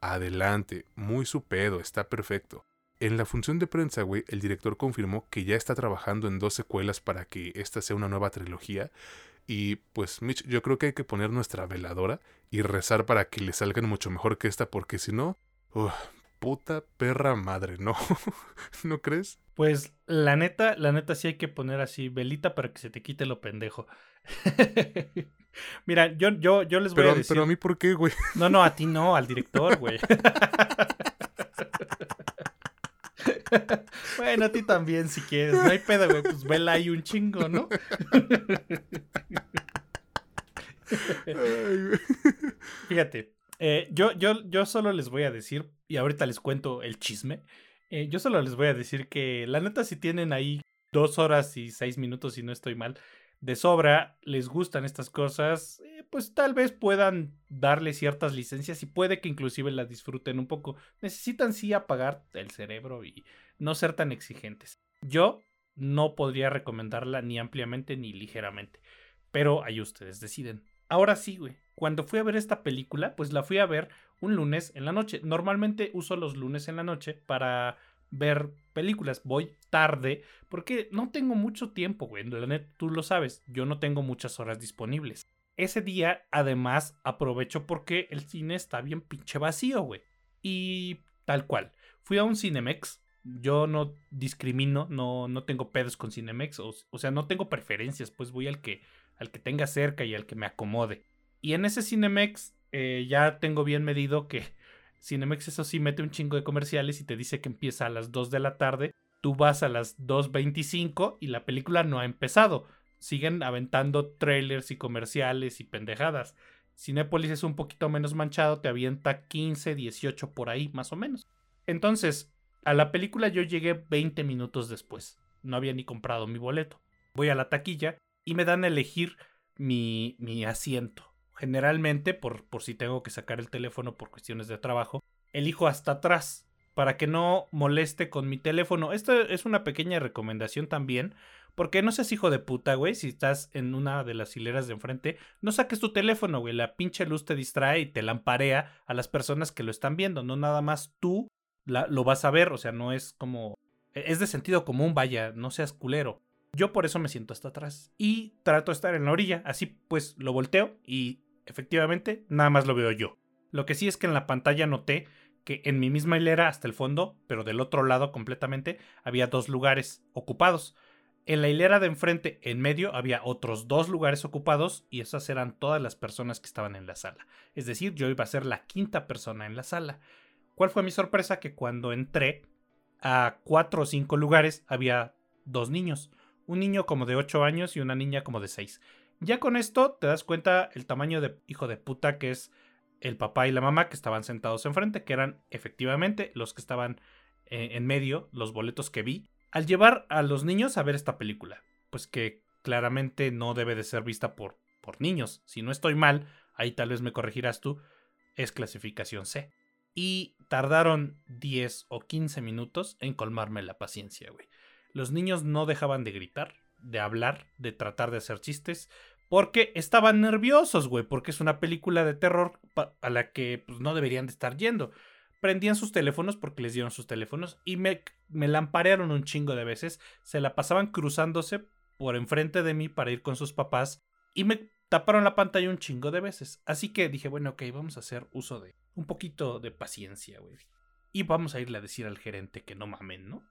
adelante, muy su pedo, está perfecto. En la función de prensa, güey, el director confirmó que ya está trabajando en dos secuelas para que esta sea una nueva trilogía. Y pues, Mitch, yo creo que hay que poner nuestra veladora y rezar para que le salgan mucho mejor que esta, porque si no, puta perra madre, ¿no? ¿No crees? Pues la neta, la neta sí hay que poner así velita para que se te quite lo pendejo. Mira, yo, yo, yo les voy a decir. Pero a mí, ¿por qué, güey? No, no, a ti no, al director, güey. bueno, a ti también, si quieres. No hay pedo, güey. Pues vela ahí un chingo, ¿no? Fíjate, eh, yo, yo, yo solo les voy a decir, y ahorita les cuento el chisme. Eh, yo solo les voy a decir que la neta, si tienen ahí dos horas y seis minutos, si no estoy mal, de sobra, les gustan estas cosas, eh, pues tal vez puedan darle ciertas licencias y puede que inclusive las disfruten un poco. Necesitan sí apagar el cerebro y no ser tan exigentes. Yo no podría recomendarla ni ampliamente ni ligeramente, pero ahí ustedes deciden. Ahora sí, güey. Cuando fui a ver esta película, pues la fui a ver un lunes en la noche. Normalmente uso los lunes en la noche para ver películas. Voy tarde porque no tengo mucho tiempo, güey. La net, tú lo sabes, yo no tengo muchas horas disponibles. Ese día, además, aprovecho porque el cine está bien pinche vacío, güey. Y tal cual. Fui a un Cinemex. Yo no discrimino, no, no tengo pedos con Cinemex. O, o sea, no tengo preferencias, pues voy al que, al que tenga cerca y al que me acomode. Y en ese Cinemex eh, ya tengo bien medido que Cinemex eso sí mete un chingo de comerciales y te dice que empieza a las 2 de la tarde. Tú vas a las 2.25 y la película no ha empezado. Siguen aventando trailers y comerciales y pendejadas. Cinépolis es un poquito menos manchado, te avienta 15, 18 por ahí, más o menos. Entonces, a la película yo llegué 20 minutos después. No había ni comprado mi boleto. Voy a la taquilla y me dan a elegir mi, mi asiento generalmente, por, por si tengo que sacar el teléfono por cuestiones de trabajo, elijo hasta atrás para que no moleste con mi teléfono. Esta es una pequeña recomendación también, porque no seas hijo de puta, güey, si estás en una de las hileras de enfrente, no saques tu teléfono, güey, la pinche luz te distrae y te lamparea a las personas que lo están viendo, no nada más tú lo vas a ver, o sea, no es como... E, es de sentido común, vaya, no seas culero. Yo por eso me siento hasta atrás y trato de estar en la orilla, así pues lo volteo y efectivamente nada más lo veo yo. Lo que sí es que en la pantalla noté que en mi misma hilera hasta el fondo, pero del otro lado completamente, había dos lugares ocupados. En la hilera de enfrente, en medio, había otros dos lugares ocupados y esas eran todas las personas que estaban en la sala. Es decir, yo iba a ser la quinta persona en la sala. ¿Cuál fue mi sorpresa? Que cuando entré a cuatro o cinco lugares había dos niños. Un niño como de ocho años y una niña como de seis. Ya con esto te das cuenta el tamaño de hijo de puta que es el papá y la mamá que estaban sentados enfrente, que eran efectivamente los que estaban eh, en medio, los boletos que vi, al llevar a los niños a ver esta película. Pues que claramente no debe de ser vista por, por niños. Si no estoy mal, ahí tal vez me corregirás tú, es clasificación C. Y tardaron 10 o 15 minutos en colmarme la paciencia, güey. Los niños no dejaban de gritar, de hablar, de tratar de hacer chistes, porque estaban nerviosos, güey, porque es una película de terror a la que pues, no deberían de estar yendo. Prendían sus teléfonos porque les dieron sus teléfonos y me, me lamparearon un chingo de veces. Se la pasaban cruzándose por enfrente de mí para ir con sus papás y me taparon la pantalla un chingo de veces. Así que dije, bueno, ok, vamos a hacer uso de un poquito de paciencia, güey. Y vamos a irle a decir al gerente que no mamen, ¿no?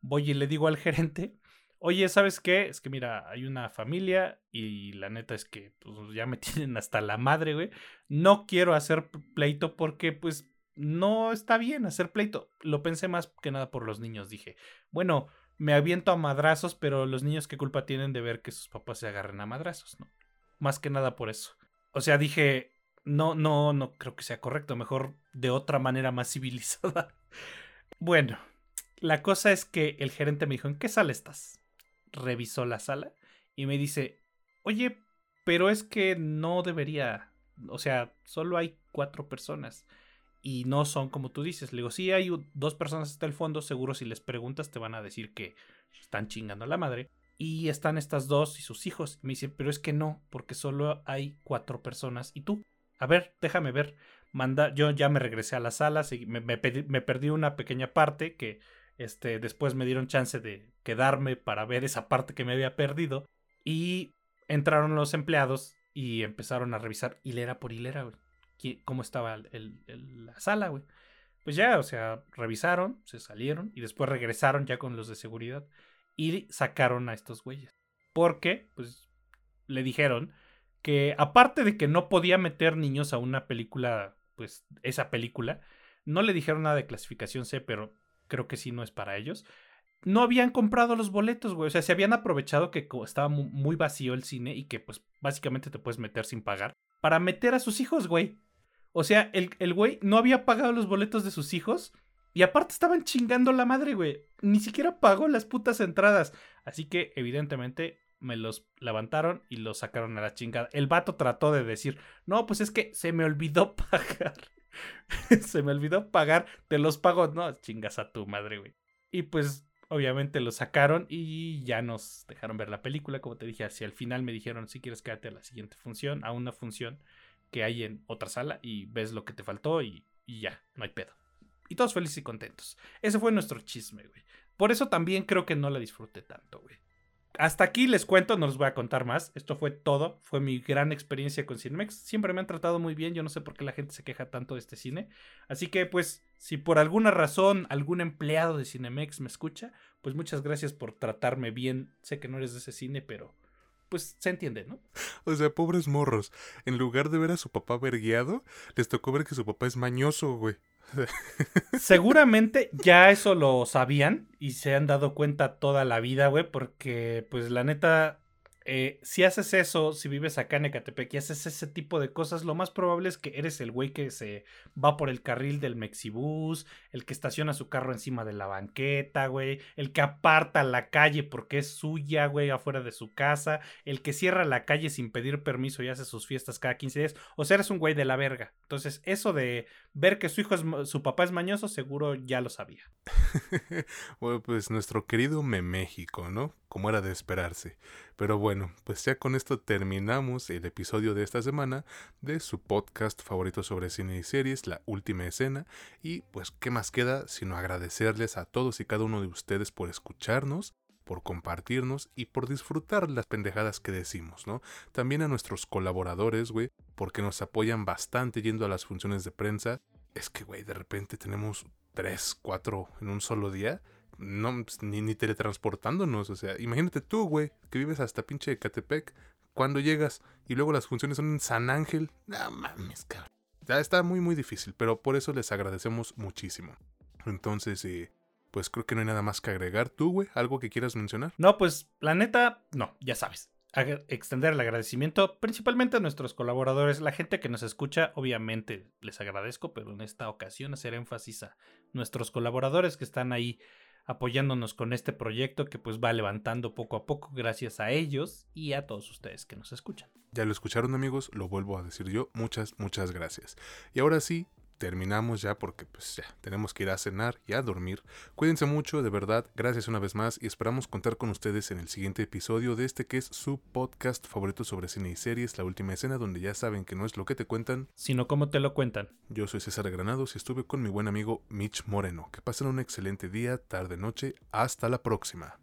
Voy y le digo al gerente oye, ¿sabes qué? Es que mira, hay una familia y la neta es que pues, ya me tienen hasta la madre, güey. No quiero hacer pleito porque pues no está bien hacer pleito. Lo pensé más que nada por los niños. Dije, bueno, me aviento a madrazos, pero los niños qué culpa tienen de ver que sus papás se agarren a madrazos, ¿no? Más que nada por eso. O sea, dije, no, no, no creo que sea correcto. Mejor de otra manera más civilizada. bueno, la cosa es que el gerente me dijo, ¿en qué sala estás? Revisó la sala y me dice, oye, pero es que no debería, o sea, solo hay cuatro personas y no son como tú dices. Le digo, sí, hay dos personas hasta el fondo, seguro si les preguntas te van a decir que están chingando a la madre. Y están estas dos y sus hijos. me dice, pero es que no, porque solo hay cuatro personas. ¿Y tú? A ver, déjame ver. Manda, yo ya me regresé a la sala, me, me perdí una pequeña parte que este, después me dieron chance de quedarme para ver esa parte que me había perdido. Y entraron los empleados y empezaron a revisar hilera por hilera, güey. Cómo estaba la sala, güey. Pues ya, o sea, revisaron, se salieron y después regresaron ya con los de seguridad y sacaron a estos güeyes. Porque, pues, le dijeron que aparte de que no podía meter niños a una película, pues, esa película, no le dijeron nada de clasificación C, pero creo que sí no es para ellos. No habían comprado los boletos, güey. O sea, se habían aprovechado que estaba muy vacío el cine y que pues básicamente te puedes meter sin pagar para meter a sus hijos, güey. O sea, el, el güey no había pagado los boletos de sus hijos y aparte estaban chingando la madre, güey. Ni siquiera pagó las putas entradas. Así que evidentemente me los levantaron y los sacaron a la chingada. El vato trató de decir, no, pues es que se me olvidó pagar. se me olvidó pagar, te los pago, no, chingas a tu madre, güey. Y pues obviamente lo sacaron y ya nos dejaron ver la película, como te dije, hacia el final me dijeron si quieres quedarte a la siguiente función, a una función que hay en otra sala y ves lo que te faltó y, y ya, no hay pedo. Y todos felices y contentos. Ese fue nuestro chisme, güey. Por eso también creo que no la disfruté tanto, güey. Hasta aquí les cuento, no les voy a contar más. Esto fue todo. Fue mi gran experiencia con Cinemex. Siempre me han tratado muy bien. Yo no sé por qué la gente se queja tanto de este cine. Así que, pues, si por alguna razón algún empleado de Cinemex me escucha, pues muchas gracias por tratarme bien. Sé que no eres de ese cine, pero pues se entiende, ¿no? O sea, pobres morros. En lugar de ver a su papá vergueado, les tocó ver que su papá es mañoso, güey. Seguramente ya eso lo sabían y se han dado cuenta toda la vida, güey, porque pues la neta eh, si haces eso, si vives acá en Ecatepec y haces ese tipo de cosas, lo más probable es que eres el güey que se va por el carril del Mexibus, el que estaciona su carro encima de la banqueta, güey, el que aparta la calle porque es suya, güey, afuera de su casa, el que cierra la calle sin pedir permiso y hace sus fiestas cada 15 días. O sea, eres un güey de la verga. Entonces, eso de ver que su hijo es, su papá es mañoso, seguro ya lo sabía. bueno, pues nuestro querido Meméxico, ¿no? Como era de esperarse. Pero bueno, pues ya con esto terminamos el episodio de esta semana de su podcast favorito sobre cine y series, La Última Escena. Y pues, ¿qué más queda sino agradecerles a todos y cada uno de ustedes por escucharnos? por compartirnos y por disfrutar las pendejadas que decimos, ¿no? También a nuestros colaboradores, güey, porque nos apoyan bastante yendo a las funciones de prensa. Es que, güey, de repente tenemos tres, cuatro en un solo día no, pues, ni, ni teletransportándonos. O sea, imagínate tú, güey, que vives hasta pinche Catepec. Cuando llegas y luego las funciones son en San Ángel. No mames, cabrón. Ya está muy, muy difícil, pero por eso les agradecemos muchísimo. Entonces, eh, pues creo que no hay nada más que agregar. ¿Tú, güey? ¿Algo que quieras mencionar? No, pues la neta, no, ya sabes. extender el agradecimiento principalmente a nuestros colaboradores, la gente que nos escucha, obviamente les agradezco, pero en esta ocasión hacer énfasis a nuestros colaboradores que están ahí apoyándonos con este proyecto que pues va levantando poco a poco gracias a ellos y a todos ustedes que nos escuchan. Ya lo escucharon amigos, lo vuelvo a decir yo, muchas, muchas gracias. Y ahora sí, terminamos ya porque pues ya tenemos que ir a cenar y a dormir. Cuídense mucho, de verdad, gracias una vez más y esperamos contar con ustedes en el siguiente episodio de este que es su podcast favorito sobre cine y series, La Última Escena, donde ya saben que no es lo que te cuentan, sino cómo te lo cuentan. Yo soy César Granados y estuve con mi buen amigo Mitch Moreno. Que pasen un excelente día, tarde, noche, hasta la próxima.